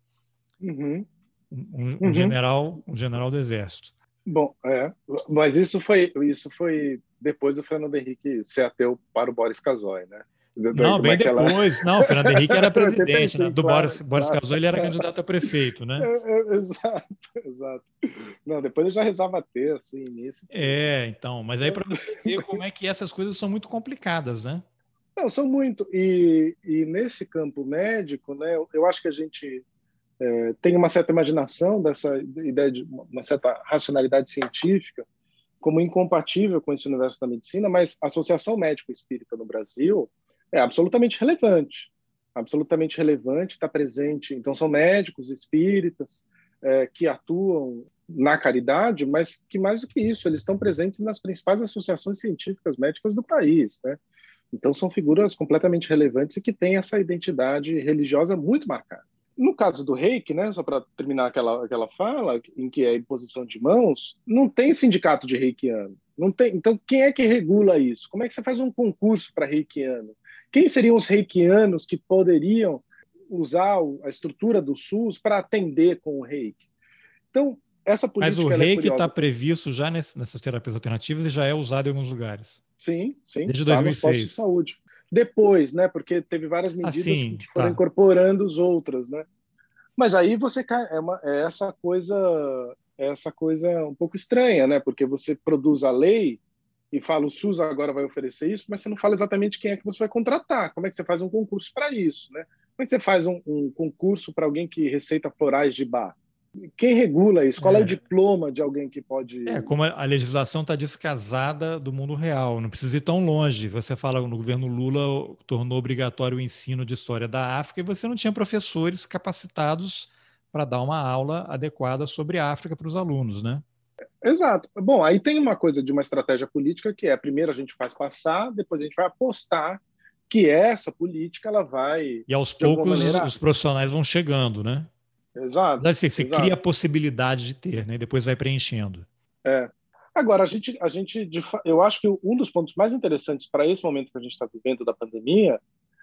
Uhum. Um, um uhum. general, um general do exército. Bom, é, mas isso foi isso foi depois do Fernando Henrique ser ateu para o Boris Casoy, né? Não, bem depois. Não, o Fernando Henrique era presidente, né? do claro, Boris, Boris claro. Casoy ele era candidato a prefeito, né? É, é, exato, exato. Não, depois eu já rezava terço, início. É, então, mas aí para você ver como é que essas coisas são muito complicadas, né? Não, são muito. E, e nesse campo médico, né, eu, eu acho que a gente é, tem uma certa imaginação dessa ideia de uma certa racionalidade científica como incompatível com esse universo da medicina, mas a Associação Médico Espírita no Brasil é absolutamente relevante, absolutamente relevante, está presente. Então, são médicos espíritas é, que atuam na caridade, mas que mais do que isso, eles estão presentes nas principais associações científicas médicas do país, né? Então, são figuras completamente relevantes e que têm essa identidade religiosa muito marcada. No caso do reiki, né, só para terminar aquela, aquela fala, em que é imposição de mãos, não tem sindicato de reikiano. Não tem, então, quem é que regula isso? Como é que você faz um concurso para reikiano? Quem seriam os reikianos que poderiam usar a estrutura do SUS para atender com o reiki? Então, essa política. Mas o é reiki está previsto já nessas terapias alternativas e já é usado em alguns lugares. Sim, sim. Desde 2006. Tá de saúde. Depois, né? Porque teve várias medidas assim, que foram tá. incorporando os outros, né? Mas aí você cai. É, uma, é essa coisa. É essa coisa um pouco estranha, né? Porque você produz a lei e fala o SUS agora vai oferecer isso, mas você não fala exatamente quem é que você vai contratar, como é que você faz um concurso para isso, né? Como é que você faz um, um concurso para alguém que receita florais de bar? Quem regula isso? Qual é. é. o diploma de alguém que pode. É, como a legislação está descasada do mundo real, não precisa ir tão longe. Você fala no governo Lula tornou obrigatório o ensino de história da África e você não tinha professores capacitados para dar uma aula adequada sobre a África para os alunos, né? Exato. Bom, aí tem uma coisa de uma estratégia política que é primeiro a gente faz passar, depois a gente vai apostar que essa política ela vai. E aos poucos maneira... os profissionais vão chegando, né? Exato. Assim, você exato. cria a possibilidade de ter, né? E depois vai preenchendo. É. Agora, a gente, a gente, eu acho que um dos pontos mais interessantes para esse momento que a gente está vivendo da pandemia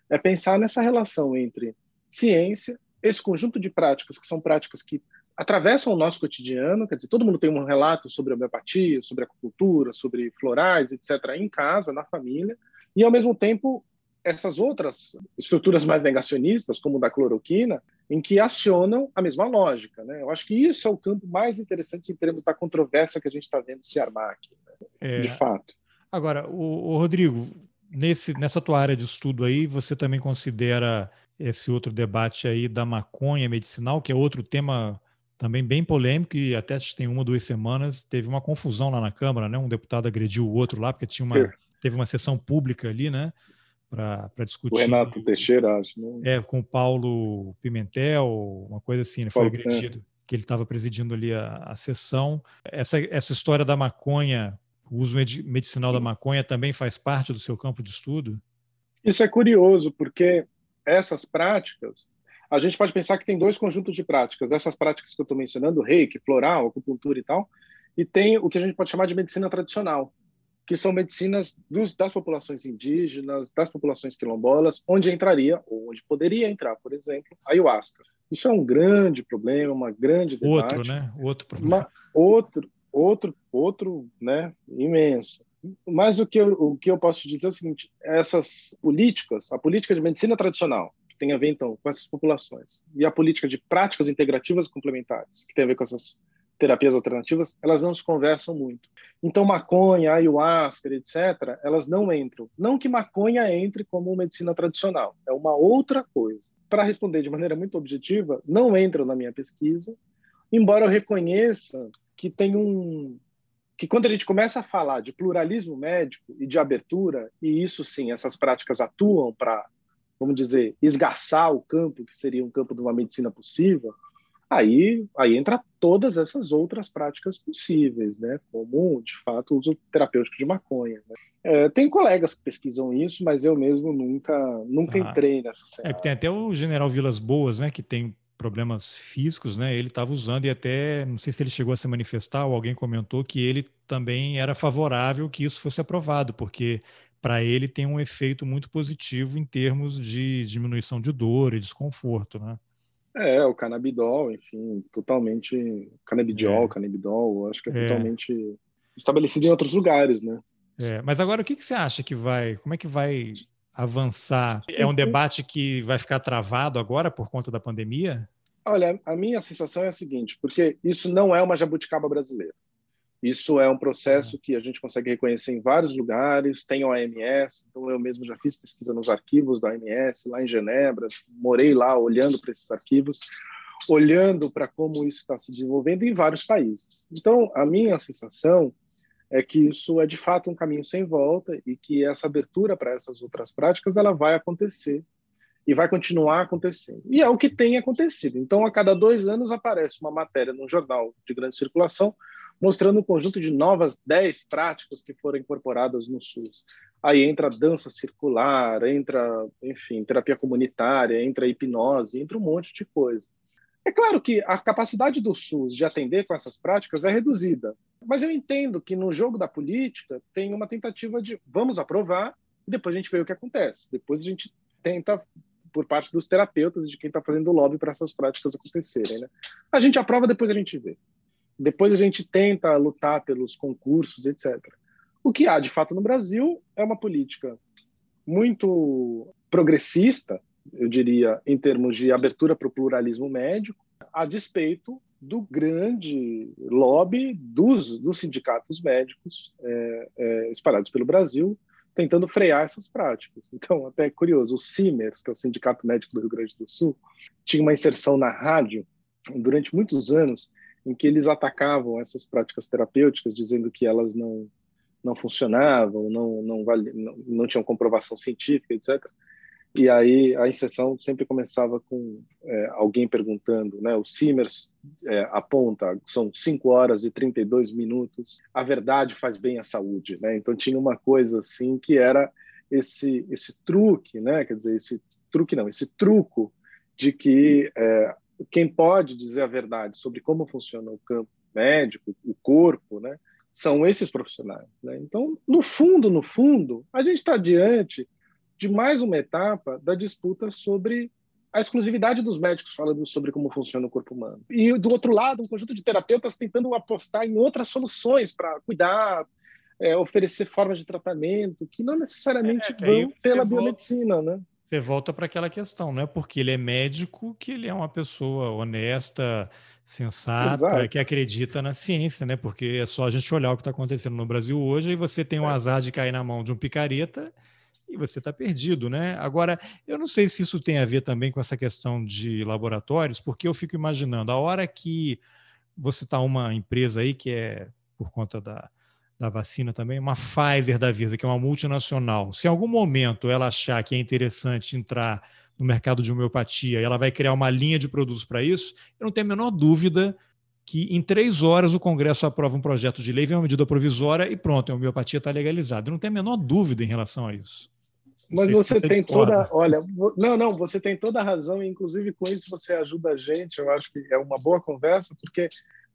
é pensar nessa relação entre ciência, esse conjunto de práticas que são práticas que atravessam o nosso cotidiano, quer dizer, todo mundo tem um relato sobre homeopatia, sobre acupuntura, sobre florais, etc., em casa, na família, e ao mesmo tempo essas outras estruturas mais negacionistas, como da cloroquina, em que acionam a mesma lógica. Né? Eu acho que isso é o campo mais interessante em termos da controvérsia que a gente está vendo se armar aqui, né? é... de fato. Agora, o, o Rodrigo, nesse, nessa tua área de estudo aí, você também considera esse outro debate aí da maconha medicinal, que é outro tema também bem polêmico e até tem uma, duas semanas teve uma confusão lá na Câmara, né? Um deputado agrediu o outro lá porque tinha uma é. teve uma sessão pública ali, né? Para discutir. O Renato Teixeira, acho. Né? É, com o Paulo Pimentel, uma coisa assim, né? foi Paulo, agredido. Que ele estava presidindo ali a, a sessão. Essa, essa história da maconha, o uso medicinal da maconha também faz parte do seu campo de estudo? Isso é curioso, porque essas práticas a gente pode pensar que tem dois conjuntos de práticas. Essas práticas que eu estou mencionando, reiki, floral, acupuntura e tal, e tem o que a gente pode chamar de medicina tradicional, que são medicinas dos, das populações indígenas, das populações quilombolas, onde entraria, ou onde poderia entrar, por exemplo, a ayahuasca. Isso é um grande problema, uma grande debate. Outro, né? Outro problema. Uma, outro, outro, outro, né? Imenso. Mas o que, eu, o que eu posso te dizer é o seguinte: essas políticas, a política de medicina tradicional, tem a ver, então, com essas populações. E a política de práticas integrativas complementares, que tem a ver com essas terapias alternativas, elas não se conversam muito. Então, maconha, ayahuasca, etc., elas não entram. Não que maconha entre como medicina tradicional, é uma outra coisa. Para responder de maneira muito objetiva, não entram na minha pesquisa, embora eu reconheça que tem um. que quando a gente começa a falar de pluralismo médico e de abertura, e isso sim, essas práticas atuam para vamos dizer, esgarçar o campo, que seria um campo de uma medicina possível, aí, aí entra todas essas outras práticas possíveis, né? Como, de fato, o uso terapêutico de maconha. Né? É, tem colegas que pesquisam isso, mas eu mesmo nunca, nunca ah, entrei nessa série. É, tem até o General Vilas Boas, né? Que tem problemas físicos, né? Ele estava usando e até, não sei se ele chegou a se manifestar ou alguém comentou que ele também era favorável que isso fosse aprovado, porque para ele tem um efeito muito positivo em termos de diminuição de dor e desconforto, né? É, o canabidol, enfim, totalmente canabidiol, é. canabidol, acho que é, é, totalmente estabelecido em outros lugares, né? É, mas agora o que, que você acha que vai, como é que vai avançar? É um debate que vai ficar travado agora por conta da pandemia? Olha, a minha sensação é a seguinte, porque isso não é uma jabuticaba brasileira. Isso é um processo que a gente consegue reconhecer em vários lugares, tem a OMS, então eu mesmo já fiz pesquisa nos arquivos da OMS, lá em Genebra, morei lá olhando para esses arquivos, olhando para como isso está se desenvolvendo em vários países. Então, a minha sensação é que isso é de fato um caminho sem volta e que essa abertura para essas outras práticas ela vai acontecer e vai continuar acontecendo. E é o que tem acontecido. Então, a cada dois anos aparece uma matéria num jornal de grande circulação mostrando um conjunto de novas 10 práticas que foram incorporadas no SUS. Aí entra dança circular, entra, enfim, terapia comunitária, entra hipnose, entra um monte de coisa. É claro que a capacidade do SUS de atender com essas práticas é reduzida, mas eu entendo que no jogo da política tem uma tentativa de vamos aprovar e depois a gente vê o que acontece. Depois a gente tenta por parte dos terapeutas e de quem está fazendo lobby para essas práticas acontecerem. Né? A gente aprova, depois a gente vê. Depois a gente tenta lutar pelos concursos, etc. O que há de fato no Brasil é uma política muito progressista, eu diria, em termos de abertura para o pluralismo médico, a despeito do grande lobby dos, dos sindicatos médicos é, é, espalhados pelo Brasil, tentando frear essas práticas. Então, até é curioso, o CIMERS, que é o Sindicato Médico do Rio Grande do Sul, tinha uma inserção na rádio durante muitos anos em que eles atacavam essas práticas terapêuticas, dizendo que elas não não funcionavam, não não, vale, não, não tinham comprovação científica, etc. E aí a inserção sempre começava com é, alguém perguntando, né? O Simmers é, aponta, são 5 horas e 32 minutos, a verdade faz bem à saúde, né? Então tinha uma coisa assim que era esse esse truque, né? Quer dizer, esse truque não, esse truco de que é, quem pode dizer a verdade sobre como funciona o campo médico, o corpo, né, são esses profissionais. Né? Então, no fundo, no fundo, a gente está diante de mais uma etapa da disputa sobre a exclusividade dos médicos falando sobre como funciona o corpo humano. E, do outro lado, um conjunto de terapeutas tentando apostar em outras soluções para cuidar, é, oferecer formas de tratamento que não necessariamente é, vão pela biomedicina, né? Você volta para aquela questão, não é porque ele é médico que ele é uma pessoa honesta, sensata, Exato. que acredita na ciência, né? Porque é só a gente olhar o que está acontecendo no Brasil hoje e você tem o é. azar de cair na mão de um picareta e você está perdido, né? Agora, eu não sei se isso tem a ver também com essa questão de laboratórios, porque eu fico imaginando, a hora que você está uma empresa aí que é por conta da, da vacina também, uma Pfizer da Visa, que é uma multinacional, se em algum momento ela achar que é interessante entrar no mercado de homeopatia e ela vai criar uma linha de produtos para isso, eu não tenho a menor dúvida que em três horas o Congresso aprova um projeto de lei, vem uma medida provisória e pronto, a homeopatia está legalizada. Eu não tenho a menor dúvida em relação a isso. Mas você tem toda, olha, não, não, você tem toda a razão, e inclusive com isso você ajuda a gente. Eu acho que é uma boa conversa, porque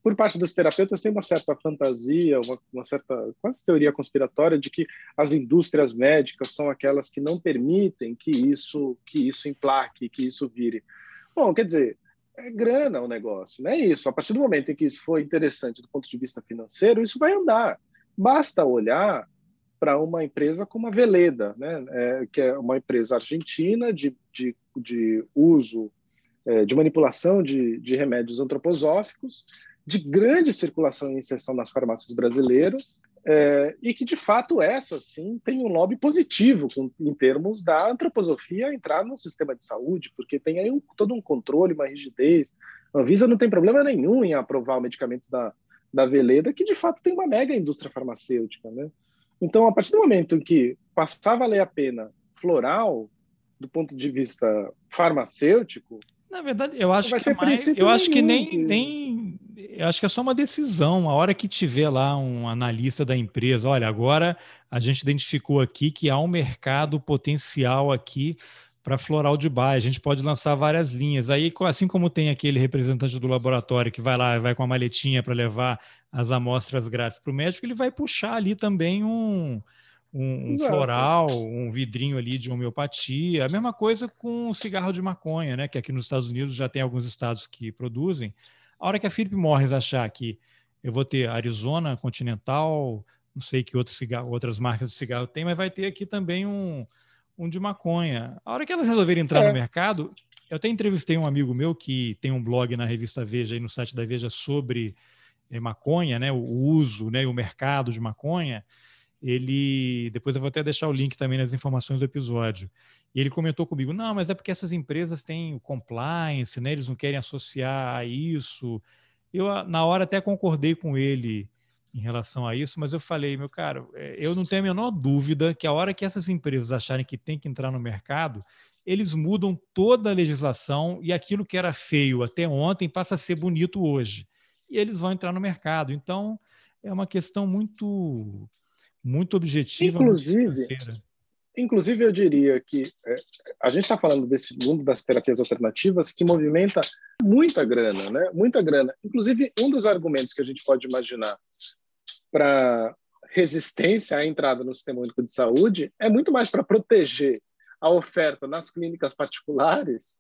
por parte dos terapeutas tem uma certa fantasia, uma, uma, certa quase teoria conspiratória de que as indústrias médicas são aquelas que não permitem que isso que isso emplaque, que isso vire. Bom, quer dizer, é grana o negócio, não é isso. A partir do momento em que isso for interessante do ponto de vista financeiro, isso vai andar. Basta olhar para uma empresa como a Veleda, né? É, que é uma empresa argentina de, de, de uso, é, de manipulação de, de remédios antroposóficos, de grande circulação e inserção nas farmácias brasileiras, é, e que, de fato, essa, sim, tem um lobby positivo com, em termos da antroposofia entrar no sistema de saúde, porque tem aí um, todo um controle, uma rigidez. A Anvisa não tem problema nenhum em aprovar o medicamento da, da Veleda, que, de fato, tem uma mega indústria farmacêutica. Né? Então, a partir do momento em que passar a valer a pena floral, do ponto de vista farmacêutico, Na verdade, eu acho que mais, eu acho que nem, nem acho que é só uma decisão. A hora que tiver lá um analista da empresa, olha, agora a gente identificou aqui que há um mercado potencial aqui para floral de baia. A gente pode lançar várias linhas. Aí, assim como tem aquele representante do laboratório que vai lá, vai com a maletinha para levar as amostras grátis para o médico, ele vai puxar ali também um, um, um floral, um vidrinho ali de homeopatia. A mesma coisa com cigarro de maconha, né? Que aqui nos Estados Unidos já tem alguns estados que produzem. A hora que a Philip Morris achar que eu vou ter Arizona Continental, não sei que outros cigarro, outras marcas de cigarro tem, mas vai ter aqui também um um de maconha. A hora que elas resolverem entrar é. no mercado, eu até entrevistei um amigo meu que tem um blog na revista Veja e no site da Veja sobre é, maconha, né, o uso, né, o mercado de maconha. Ele, depois eu vou até deixar o link também nas informações do episódio. E ele comentou comigo: "Não, mas é porque essas empresas têm o compliance, né, eles não querem associar a isso". Eu na hora até concordei com ele em relação a isso, mas eu falei, meu caro, é, eu não tenho a menor dúvida que a hora que essas empresas acharem que tem que entrar no mercado, eles mudam toda a legislação e aquilo que era feio até ontem passa a ser bonito hoje. E eles vão entrar no mercado. Então, é uma questão muito muito objetiva, inclusive, muito Inclusive, eu diria que é, a gente está falando desse mundo das terapias alternativas que movimenta muita grana, né? Muita grana. Inclusive, um dos argumentos que a gente pode imaginar para resistência à entrada no Sistema Único de Saúde é muito mais para proteger a oferta nas clínicas particulares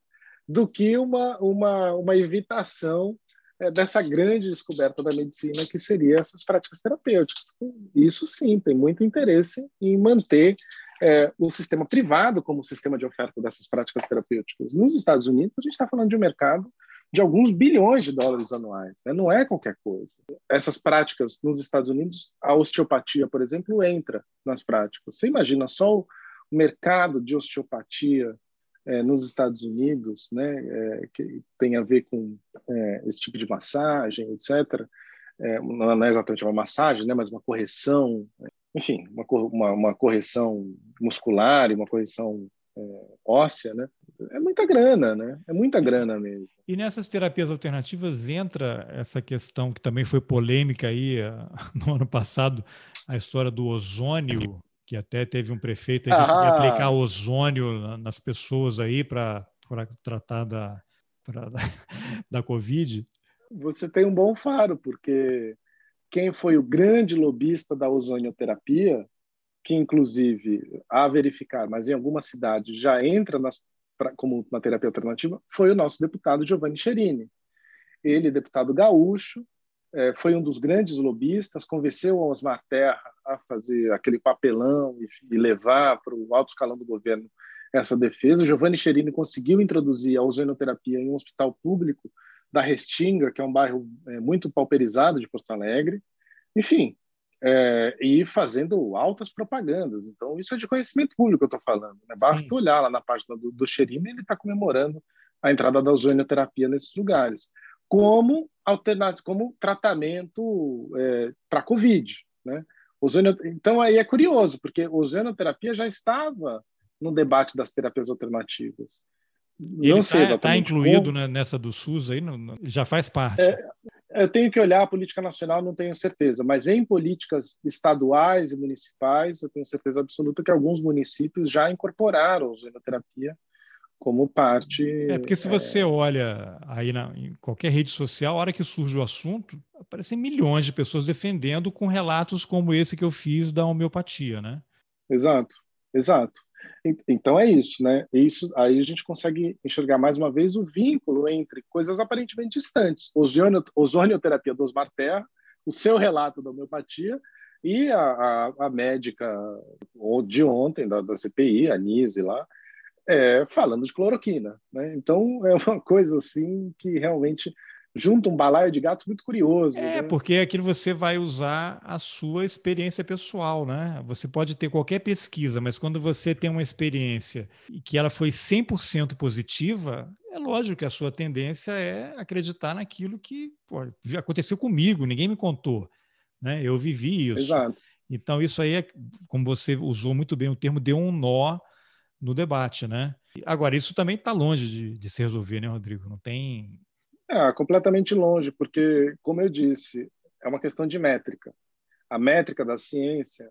do que uma, uma, uma evitação é, dessa grande descoberta da medicina que seria essas práticas terapêuticas. Isso sim, tem muito interesse em manter é, o sistema privado como sistema de oferta dessas práticas terapêuticas. Nos Estados Unidos, a gente está falando de um mercado de alguns bilhões de dólares anuais. Né? Não é qualquer coisa. Essas práticas nos Estados Unidos, a osteopatia, por exemplo, entra nas práticas. Você imagina só o mercado de osteopatia é, nos Estados Unidos, né, é, que tem a ver com é, esse tipo de massagem, etc. É, não é exatamente uma massagem, né, mas uma correção, enfim, uma, uma, uma correção muscular e uma correção é, óssea, né? É muita grana, né? É muita grana mesmo. E nessas terapias alternativas entra essa questão que também foi polêmica aí no ano passado, a história do ozônio, que até teve um prefeito que ah. aplicar ozônio nas pessoas aí para tratar da, pra, da, da Covid. Você tem um bom faro, porque quem foi o grande lobista da ozonioterapia que inclusive a verificar, mas em algumas cidades já entra nas, pra, como uma terapia alternativa, foi o nosso deputado Giovanni Cherini. Ele, deputado gaúcho, é, foi um dos grandes lobistas, convenceu o Osmar Terra a fazer aquele papelão e, e levar para o alto escalão do governo essa defesa. Giovanni Cherini conseguiu introduzir a ozonoterapia em um hospital público da Restinga, que é um bairro é, muito pauperizado de Porto Alegre. Enfim, é, e fazendo altas propagandas. Então, isso é de conhecimento público que eu estou falando. Né? Basta Sim. olhar lá na página do, do Xerime, ele está comemorando a entrada da ozonioterapia nesses lugares, como, como tratamento é, para Covid. Né? Ozonio... Então, aí é curioso, porque a ozonioterapia já estava no debate das terapias alternativas. Não ele está tá incluído como... né, nessa do SUS aí, não, já faz parte. É, eu tenho que olhar a política nacional, não tenho certeza, mas em políticas estaduais e municipais, eu tenho certeza absoluta que alguns municípios já incorporaram a zonoterapia como parte. É porque se você é... olha aí na, em qualquer rede social, a hora que surge o assunto, aparecem milhões de pessoas defendendo com relatos como esse que eu fiz da homeopatia, né? Exato, exato. Então é isso, né? Isso aí a gente consegue enxergar mais uma vez o vínculo entre coisas aparentemente distantes, ozonio, ozonioterapia do Osmar Terra, o seu relato da homeopatia e a, a, a médica de ontem da, da CPI, a Nise lá, é, falando de cloroquina, né? Então é uma coisa assim que realmente junta um balaio de gatos muito curioso. É, né? porque aquilo você vai usar a sua experiência pessoal, né? Você pode ter qualquer pesquisa, mas quando você tem uma experiência e que ela foi 100% positiva, é lógico que a sua tendência é acreditar naquilo que pô, aconteceu comigo, ninguém me contou, né? Eu vivi isso. Exato. Então isso aí é, como você usou muito bem o termo, deu um nó no debate, né? Agora, isso também está longe de, de se resolver, né, Rodrigo? Não tem. É, completamente longe, porque, como eu disse, é uma questão de métrica. A métrica da ciência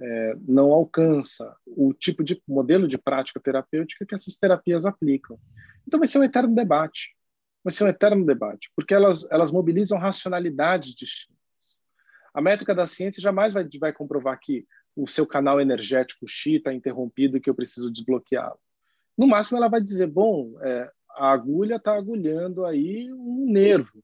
é, não alcança o tipo de modelo de prática terapêutica que essas terapias aplicam. Então vai ser um eterno debate. Vai ser um eterno debate, porque elas, elas mobilizam racionalidades distintas. A métrica da ciência jamais vai, vai comprovar que o seu canal energético X está interrompido e que eu preciso desbloqueá-lo. No máximo, ela vai dizer: bom, é, a agulha está agulhando aí um nervo.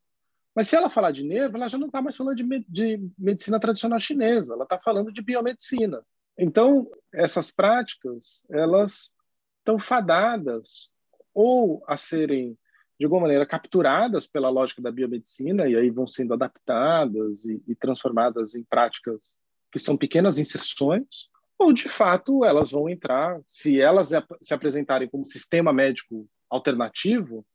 Mas se ela falar de nervo, ela já não está mais falando de, de, medicina tradicional chinesa, ela está falando de biomedicina. Então, essas práticas, elas estão fadadas ou a serem, de alguma maneira, capturadas pela lógica da biomedicina e aí vão sendo adaptadas e, e transformadas em práticas que são pequenas inserções, ou de fato elas vão entrar, se elas se apresentarem como sistema médico alternativo,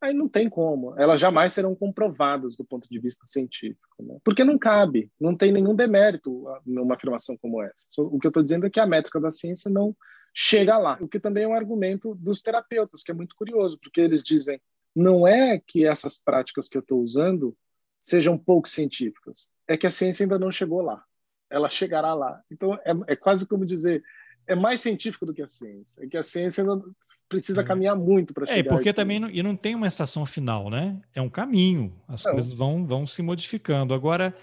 aí não tem como. Elas jamais serão comprovadas do ponto de vista científico, né? porque não cabe, não tem nenhum demérito numa afirmação como essa. O que eu estou dizendo é que a métrica da ciência não chega lá, o que também é um argumento dos terapeutas, que é muito curioso, porque eles dizem não é que essas práticas que eu estou usando sejam pouco científicas, é que a ciência ainda não chegou lá. Ela chegará lá. Então é, é quase como dizer é mais científico do que a ciência. É que a ciência ainda precisa caminhar muito para é, chegar. É, porque também não, e não tem uma estação final, né? É um caminho. As não. coisas vão, vão se modificando. Agora,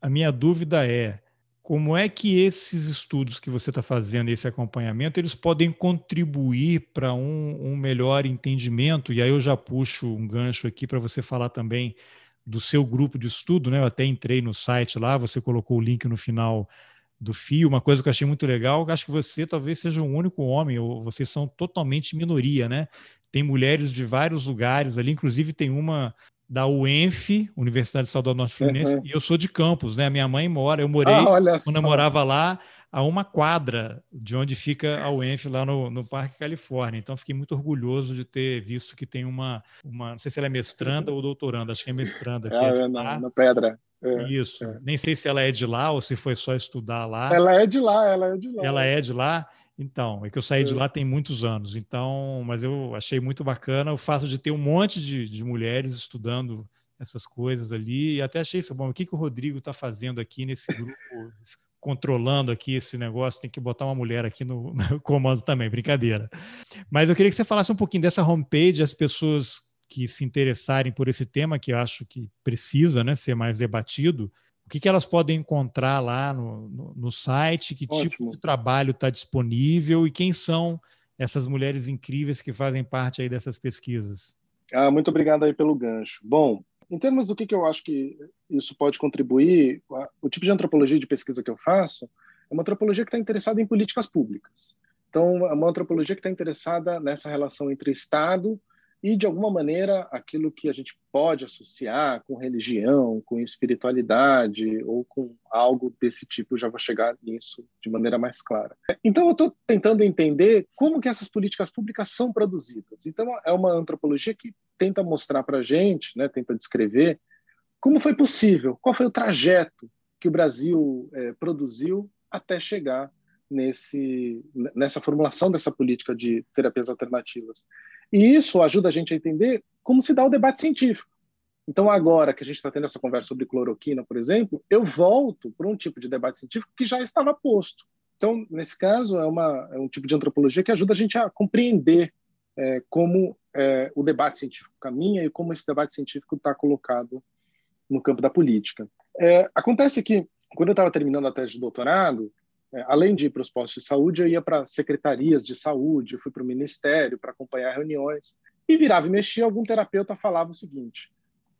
a minha dúvida é como é que esses estudos que você está fazendo, esse acompanhamento, eles podem contribuir para um, um, melhor entendimento? E aí eu já puxo um gancho aqui para você falar também do seu grupo de estudo, né? Eu até entrei no site lá, você colocou o link no final do fio, uma coisa que eu achei muito legal, acho que você talvez seja o único homem, ou vocês são totalmente minoria, né? Tem mulheres de vários lugares ali, inclusive tem uma da UENF, Universidade Estadual Norte Fluminense, uhum. e eu sou de Campos, né? Minha mãe mora, eu morei, ah, quando eu morava lá, a uma quadra de onde fica a UENF lá no, no Parque Califórnia. Então, fiquei muito orgulhoso de ter visto que tem uma, uma não sei se ela é mestranda ou doutoranda, acho que é mestranda. É, é, é na, na Pedra. É, Isso. É. Nem sei se ela é de lá ou se foi só estudar lá. Ela é de lá, ela é de lá. Ela é de lá. Então, é que eu saí é. de lá tem muitos anos. Então, mas eu achei muito bacana o fato de ter um monte de, de mulheres estudando essas coisas ali. E até achei isso bom. O que, que o Rodrigo está fazendo aqui nesse grupo, controlando aqui esse negócio? Tem que botar uma mulher aqui no, no comando também, brincadeira. Mas eu queria que você falasse um pouquinho dessa homepage, as pessoas que se interessarem por esse tema, que eu acho que precisa né, ser mais debatido, o que, que elas podem encontrar lá no, no, no site, que Ótimo. tipo de trabalho está disponível e quem são essas mulheres incríveis que fazem parte aí dessas pesquisas? Ah, muito obrigado aí pelo gancho. Bom, em termos do que, que eu acho que isso pode contribuir, o tipo de antropologia de pesquisa que eu faço é uma antropologia que está interessada em políticas públicas. Então, é uma antropologia que está interessada nessa relação entre Estado e, de alguma maneira, aquilo que a gente pode associar com religião, com espiritualidade ou com algo desse tipo, já vou chegar nisso de maneira mais clara. Então, eu estou tentando entender como que essas políticas públicas são produzidas. Então, é uma antropologia que tenta mostrar para a gente, né, tenta descrever como foi possível, qual foi o trajeto que o Brasil é, produziu até chegar nesse, nessa formulação dessa política de terapias alternativas. E isso ajuda a gente a entender como se dá o debate científico. Então, agora que a gente está tendo essa conversa sobre cloroquina, por exemplo, eu volto para um tipo de debate científico que já estava posto. Então, nesse caso, é, uma, é um tipo de antropologia que ajuda a gente a compreender é, como é, o debate científico caminha e como esse debate científico está colocado no campo da política. É, acontece que, quando eu estava terminando a tese de doutorado, é, além de ir para os postos de saúde, eu ia para secretarias de saúde, eu fui para o ministério para acompanhar reuniões. E virava e mexia, algum terapeuta falava o seguinte,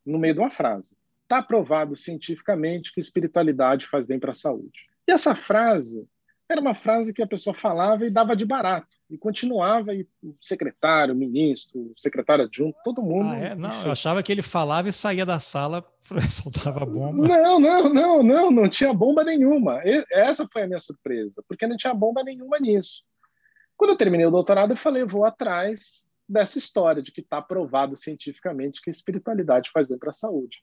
no meio de uma frase: está provado cientificamente que espiritualidade faz bem para a saúde. E essa frase era uma frase que a pessoa falava e dava de barato. E continuava, e o secretário, o ministro, o secretário adjunto, todo mundo. Ah, é? Não, eu achava que ele falava e saía da sala, soltava bomba. Não, não, não, não, não tinha bomba nenhuma. Essa foi a minha surpresa, porque não tinha bomba nenhuma nisso. Quando eu terminei o doutorado, eu falei, eu vou atrás dessa história de que está provado cientificamente que a espiritualidade faz bem para a saúde.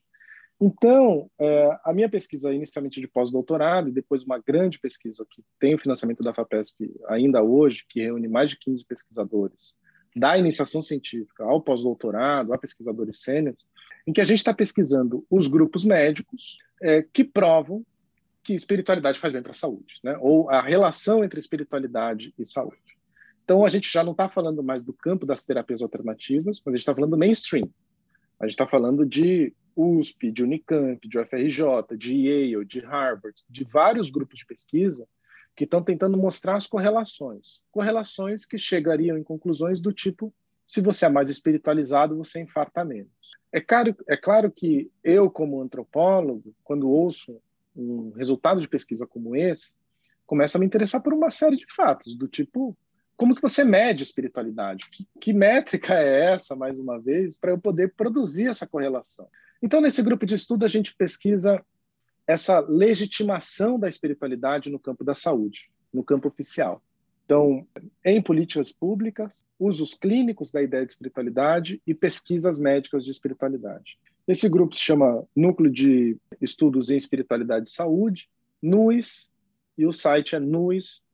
Então, é, a minha pesquisa inicialmente de pós-doutorado e depois uma grande pesquisa que tem o financiamento da FAPESP ainda hoje, que reúne mais de 15 pesquisadores da iniciação científica ao pós-doutorado, a pesquisadores sêniores, em que a gente está pesquisando os grupos médicos é, que provam que espiritualidade faz bem para a saúde, né? ou a relação entre espiritualidade e saúde. Então, a gente já não está falando mais do campo das terapias alternativas, mas a gente está falando mainstream. A gente está falando de USP, de Unicamp, de UFRJ, de Yale, de Harvard, de vários grupos de pesquisa que estão tentando mostrar as correlações. Correlações que chegariam em conclusões do tipo: se você é mais espiritualizado, você infarta menos. É claro, é claro que eu, como antropólogo, quando ouço um resultado de pesquisa como esse, começa a me interessar por uma série de fatos, do tipo como que você mede espiritualidade? Que, que métrica é essa, mais uma vez, para eu poder produzir essa correlação? Então, nesse grupo de estudo, a gente pesquisa essa legitimação da espiritualidade no campo da saúde, no campo oficial. Então, em políticas públicas, usos clínicos da ideia de espiritualidade e pesquisas médicas de espiritualidade. Esse grupo se chama Núcleo de Estudos em Espiritualidade e Saúde, NUIS, e o site é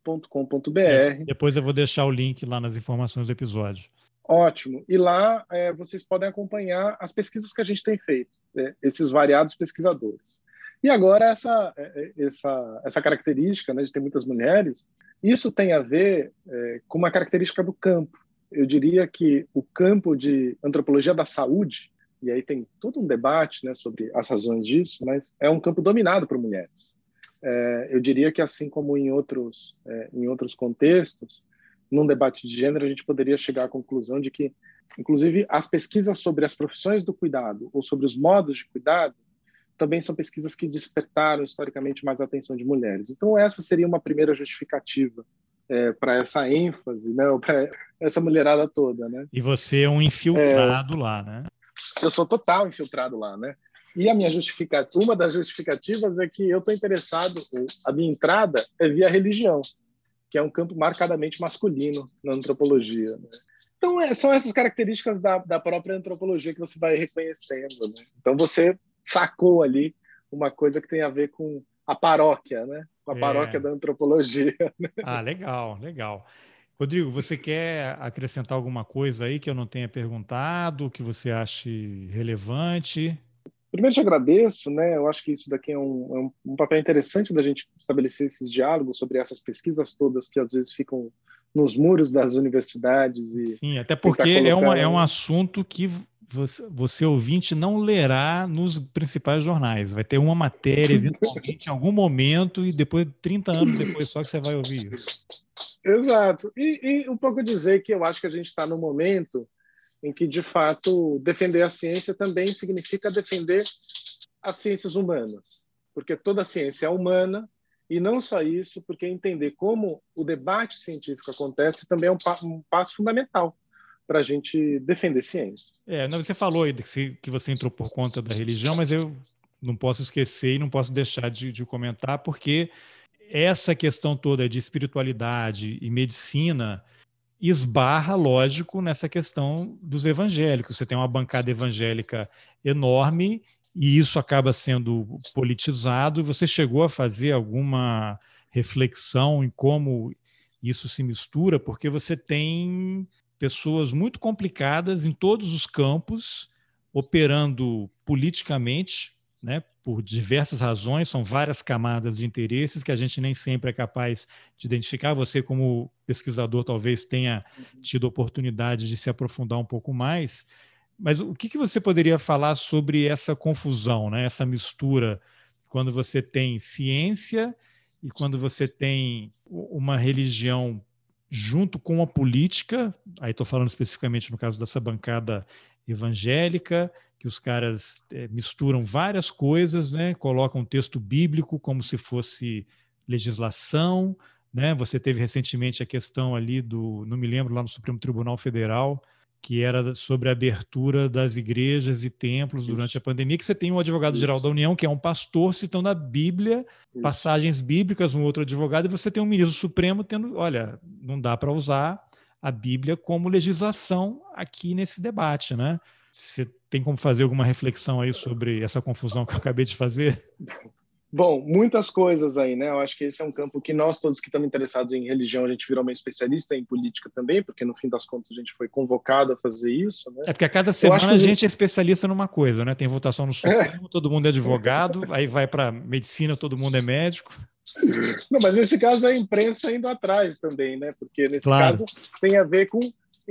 nuis.com.br. É, depois eu vou deixar o link lá nas informações do episódio. Ótimo. E lá é, vocês podem acompanhar as pesquisas que a gente tem feito, é, esses variados pesquisadores. E agora essa, é, é, essa, essa característica né, de ter muitas mulheres, isso tem a ver é, com uma característica do campo. Eu diria que o campo de antropologia da saúde, e aí tem todo um debate né, sobre as razões disso, mas é um campo dominado por mulheres. É, eu diria que assim como em outros, é, em outros contextos, num debate de gênero a gente poderia chegar à conclusão de que, inclusive, as pesquisas sobre as profissões do cuidado ou sobre os modos de cuidado também são pesquisas que despertaram historicamente mais a atenção de mulheres. Então, essa seria uma primeira justificativa é, para essa ênfase, né, para essa mulherada toda. Né? E você é um infiltrado é, lá, né? Eu sou total infiltrado lá, né? E a minha justificativa, uma das justificativas é que eu estou interessado, a minha entrada é via religião, que é um campo marcadamente masculino na antropologia. Né? Então, é, são essas características da, da própria antropologia que você vai reconhecendo. Né? Então, você sacou ali uma coisa que tem a ver com a paróquia, né? Com a é. paróquia da antropologia. Né? Ah, legal, legal. Rodrigo, você quer acrescentar alguma coisa aí que eu não tenha perguntado, que você ache relevante? Primeiro, te agradeço, né? Eu acho que isso daqui é um, é um, papel interessante da gente estabelecer esses diálogos sobre essas pesquisas todas que às vezes ficam nos muros das universidades. E Sim, até porque é, uma, é um assunto que você, você, ouvinte não lerá nos principais jornais. Vai ter uma matéria, eventualmente, em algum momento, e depois, 30 anos depois, só que você vai ouvir isso. Exato. E, e um pouco dizer que eu acho que a gente está no momento em que, de fato, defender a ciência também significa defender as ciências humanas, porque toda ciência é humana, e não só isso, porque entender como o debate científico acontece também é um, um passo fundamental para a gente defender ciência. É, não, você falou aí que você entrou por conta da religião, mas eu não posso esquecer e não posso deixar de, de comentar, porque essa questão toda de espiritualidade e medicina esbarra, lógico, nessa questão dos evangélicos. Você tem uma bancada evangélica enorme e isso acaba sendo politizado. Você chegou a fazer alguma reflexão em como isso se mistura? Porque você tem pessoas muito complicadas em todos os campos, operando politicamente, né, por diversas razões, são várias camadas de interesses que a gente nem sempre é capaz de identificar. Você, como pesquisador, talvez tenha tido oportunidade de se aprofundar um pouco mais. Mas o que, que você poderia falar sobre essa confusão, né, essa mistura, quando você tem ciência e quando você tem uma religião junto com a política, aí estou falando especificamente no caso dessa bancada evangélica, que os caras é, misturam várias coisas, né? colocam texto bíblico como se fosse legislação. Né? Você teve recentemente a questão ali do, não me lembro, lá no Supremo Tribunal Federal, que era sobre a abertura das igrejas e templos durante a pandemia, que você tem um advogado-geral da União, que é um pastor, citando a Bíblia, Isso. passagens bíblicas, um outro advogado, e você tem um ministro supremo tendo, olha, não dá para usar a Bíblia como legislação aqui nesse debate, né? Você tem como fazer alguma reflexão aí sobre essa confusão que eu acabei de fazer? Bom, muitas coisas aí, né? Eu acho que esse é um campo que nós todos que estamos interessados em religião, a gente virou uma especialista em política também, porque no fim das contas a gente foi convocado a fazer isso, né? É porque a cada semana a gente é especialista numa coisa, né? Tem votação no Supremo, é. todo mundo é advogado, aí vai para medicina, todo mundo é médico. Não, mas nesse caso a imprensa indo atrás também, né? Porque nesse claro. caso tem a ver com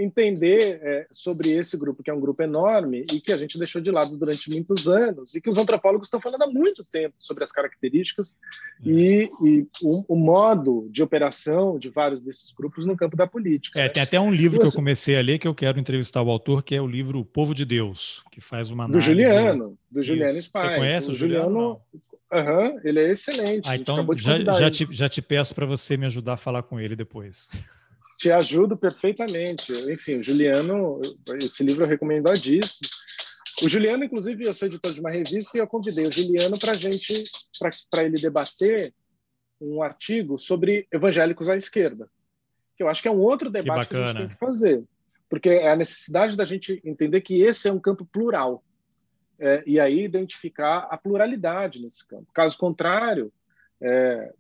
entender é, sobre esse grupo, que é um grupo enorme e que a gente deixou de lado durante muitos anos, e que os antropólogos estão falando há muito tempo sobre as características é. e, e o, o, modo de operação de vários desses grupos no campo da política. É, né? Tem até um livro que eu comecei a ler que eu quero entrevistar o autor, que é o livro O Povo de Deus, que faz uma análise... Do Juliano, do Juliano Spaz. Você conhece o, o Juliano? Juliano Uhum, ele é excelente. Ah, então já, já, te, já te peço para você me ajudar a falar com ele depois. Te ajudo perfeitamente. Enfim, o Juliano, esse livro eu recomendadíssimo. O Juliano, inclusive, eu sou editor de uma revista e eu convidei o Juliano para gente, para ele debater um artigo sobre evangélicos à esquerda, que eu acho que é um outro debate que, que a gente tem que fazer, porque é a necessidade da gente entender que esse é um campo plural é, e aí identificar a pluralidade nesse campo. Caso contrário, é,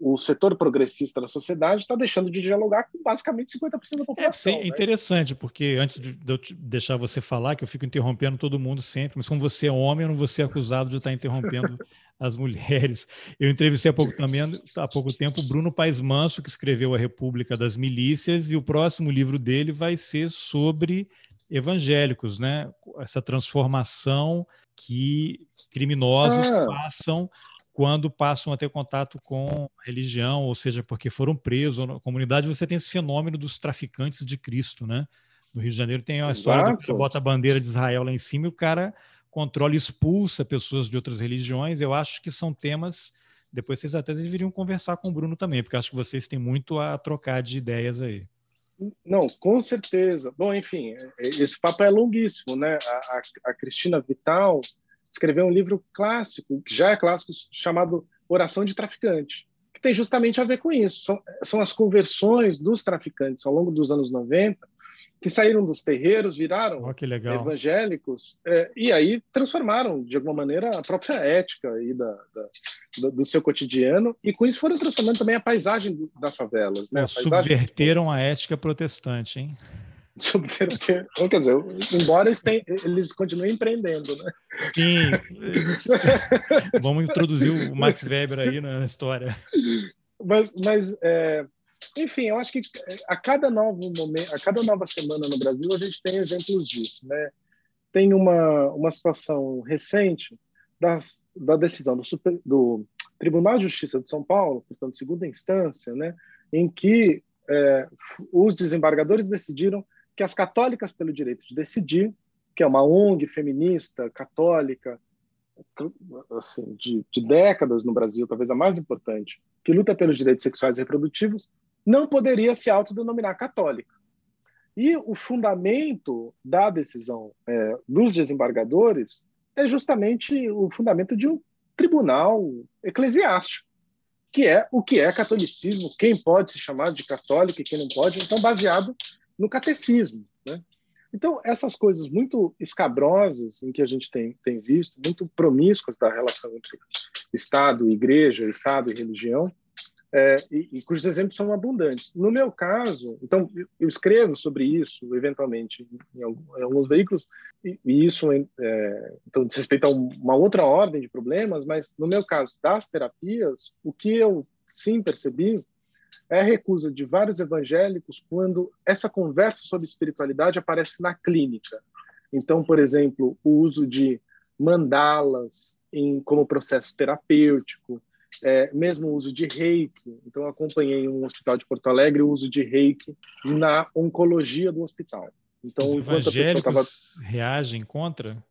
o setor progressista da sociedade está deixando de dialogar com basicamente 50% da população. É, é interessante, porque antes de eu deixar você falar, que eu fico interrompendo todo mundo sempre, mas como você é homem, eu não vou ser acusado de estar interrompendo as mulheres. Eu entrevistei há pouco, também, há pouco tempo o Bruno Paes Manso, que escreveu A República das Milícias, e o próximo livro dele vai ser sobre evangélicos, né? essa transformação que criminosos ah. passam quando passam a ter contato com religião, ou seja, porque foram presos na comunidade, você tem esse fenômeno dos traficantes de Cristo, né? No Rio de Janeiro tem a história do que bota a bandeira de Israel lá em cima e o cara controla e expulsa pessoas de outras religiões. Eu acho que são temas. Depois vocês até deveriam conversar com o Bruno também, porque acho que vocês têm muito a trocar de ideias aí. Não, com certeza. Bom, enfim, esse papo é longuíssimo, né? A, a, a Cristina Vital escreveu um livro clássico, que já é clássico, chamado Oração de Traficante, que tem justamente a ver com isso. São, são as conversões dos traficantes ao longo dos anos 90, que saíram dos terreiros, viraram oh, evangélicos, é, e aí transformaram, de alguma maneira, a própria ética aí da, da do, do, seu cotidiano, e com isso foram transformando também a paisagem do, das favelas. Né? A subverteram a ética protestante, hein? Então, quer dizer, embora eles, tenham, eles continuem empreendendo, né? Sim. Vamos introduzir o Max Weber aí na história. Mas, mas é, enfim, eu acho que a cada novo momento, a cada nova semana no Brasil, a gente tem exemplos disso, né? Tem uma, uma situação recente das, da decisão do, super, do Tribunal de Justiça de São Paulo, portanto, segunda instância, né, em que é, os desembargadores decidiram que as católicas pelo direito de decidir, que é uma ONG feminista católica assim, de, de décadas no Brasil, talvez a mais importante, que luta pelos direitos sexuais e reprodutivos, não poderia se autodenominar católica. E o fundamento da decisão é, dos desembargadores é justamente o fundamento de um tribunal eclesiástico, que é o que é catolicismo, quem pode se chamar de católico e quem não pode, então baseado no catecismo. Né? Então, essas coisas muito escabrosas em que a gente tem, tem visto, muito promíscuas da relação entre Estado e igreja, Estado e religião, é, e, e, cujos exemplos são abundantes. No meu caso, então, eu escrevo sobre isso, eventualmente, em, em alguns veículos, e, e isso é, então, diz respeito a uma outra ordem de problemas, mas no meu caso, das terapias, o que eu sim percebi é a recusa de vários evangélicos quando essa conversa sobre espiritualidade aparece na clínica. Então, por exemplo, o uso de mandalas em, como processo terapêutico, é, mesmo o uso de reiki. Então, acompanhei um hospital de Porto Alegre o uso de reiki na oncologia do hospital. Então, Os evangélicos tava... reagem contra?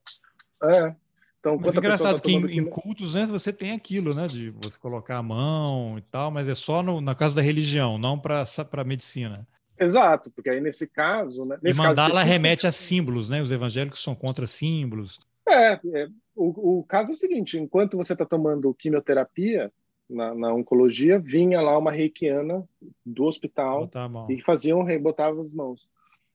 É, então, mas é engraçado tá que em, em, cultos né, você tem aquilo, né? De você colocar a mão e tal, mas é só no, na casa da religião, não para a medicina. Exato, porque aí nesse caso. Né, nesse e mandala caso remete a símbolos, né? Os evangélicos são contra símbolos. É, é o, o caso é o seguinte: enquanto você está tomando quimioterapia na, na, oncologia, vinha lá uma reikiana do hospital e faziam, botava as mãos.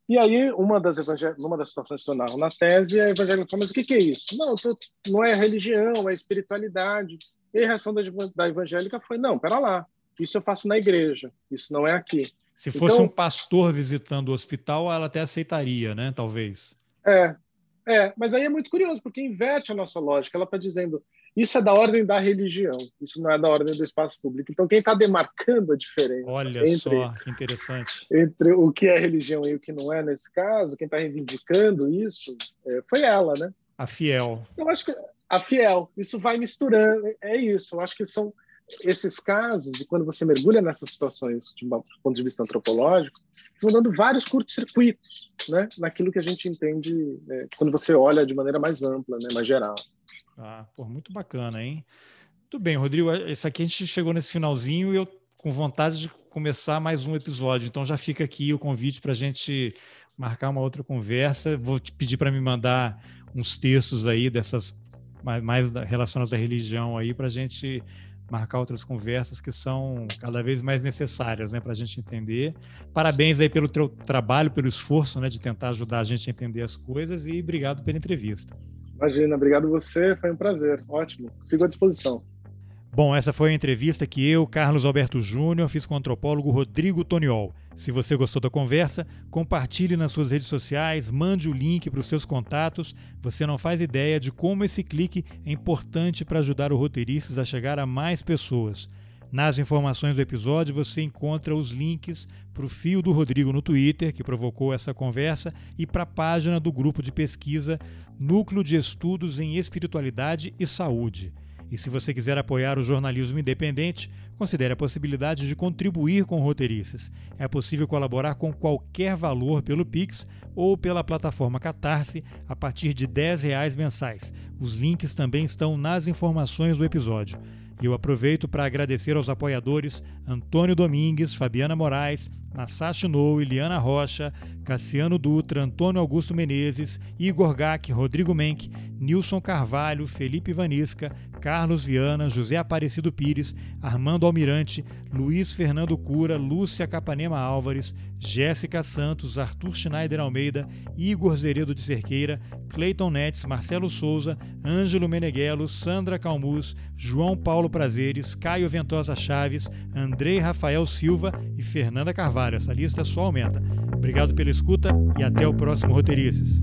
E aí, uma das, uma das situações que eu na tese, a evangélica fala, mas o que, que é isso? Não, tô, não é religião, é espiritualidade. E a reação da, da evangélica foi, não, pera lá, isso eu faço na igreja, isso não é aqui. Se fosse então, um pastor visitando o hospital, ela até aceitaria, né? Talvez. É, é, mas aí é muito curioso, porque inverte a nossa lógica. Ela está dizendo, isso é da ordem da religião, isso não é da ordem do espaço público. Então, quem está demarcando a diferença Olha entre, só, que interessante. entre o que é religião e o que não é, nesse caso, quem está reivindicando isso, é, foi ela, né? A fiel. Eu acho que a fiel, isso vai misturando, é isso. Eu acho que são esses casos, e quando você mergulha nessas situações, de um ponto de vista antropológico, estão dando vários curtos-circuitos, né? Naquilo que a gente entende é, quando você olha de maneira mais ampla, né? Mais geral. Ah, pô, muito bacana, hein? Muito bem, Rodrigo. Esse aqui a gente chegou nesse finalzinho e eu com vontade de começar mais um episódio. Então já fica aqui o convite para a gente marcar uma outra conversa. Vou te pedir para me mandar uns textos aí dessas mais relacionados à religião aí para a gente marcar outras conversas que são cada vez mais necessárias, né, para a gente entender. Parabéns aí pelo teu trabalho, pelo esforço, né, de tentar ajudar a gente a entender as coisas e obrigado pela entrevista. Imagina, obrigado você, foi um prazer, ótimo, sigo à disposição. Bom, essa foi a entrevista que eu, Carlos Alberto Júnior, fiz com o antropólogo Rodrigo Toniol. Se você gostou da conversa, compartilhe nas suas redes sociais, mande o link para os seus contatos. Você não faz ideia de como esse clique é importante para ajudar o Roteiristas a chegar a mais pessoas. Nas informações do episódio você encontra os links para o fio do Rodrigo no Twitter, que provocou essa conversa, e para a página do grupo de pesquisa Núcleo de Estudos em Espiritualidade e Saúde. E se você quiser apoiar o jornalismo independente, considere a possibilidade de contribuir com roteirices. É possível colaborar com qualquer valor pelo Pix ou pela plataforma Catarse a partir de R$ 10 mensais. Os links também estão nas informações do episódio. E eu aproveito para agradecer aos apoiadores Antônio Domingues, Fabiana Moraes, Massachi Nou, Eliana Rocha, Cassiano Dutra, Antônio Augusto Menezes, Igor Gac, Rodrigo Menck, Nilson Carvalho, Felipe Vanisca, Carlos Viana, José Aparecido Pires, Armando Almirante, Luiz Fernando Cura, Lúcia Capanema Álvares, Jéssica Santos, Arthur Schneider Almeida, Igor Zeredo de Cerqueira, Cleiton Netes, Marcelo Souza, Ângelo Meneghello, Sandra Calmus, João Paulo Prazeres, Caio Ventosa Chaves, Andrei Rafael Silva e Fernanda Carvalho. Essa lista só aumenta. Obrigado pela escuta e até o próximo Roteirices.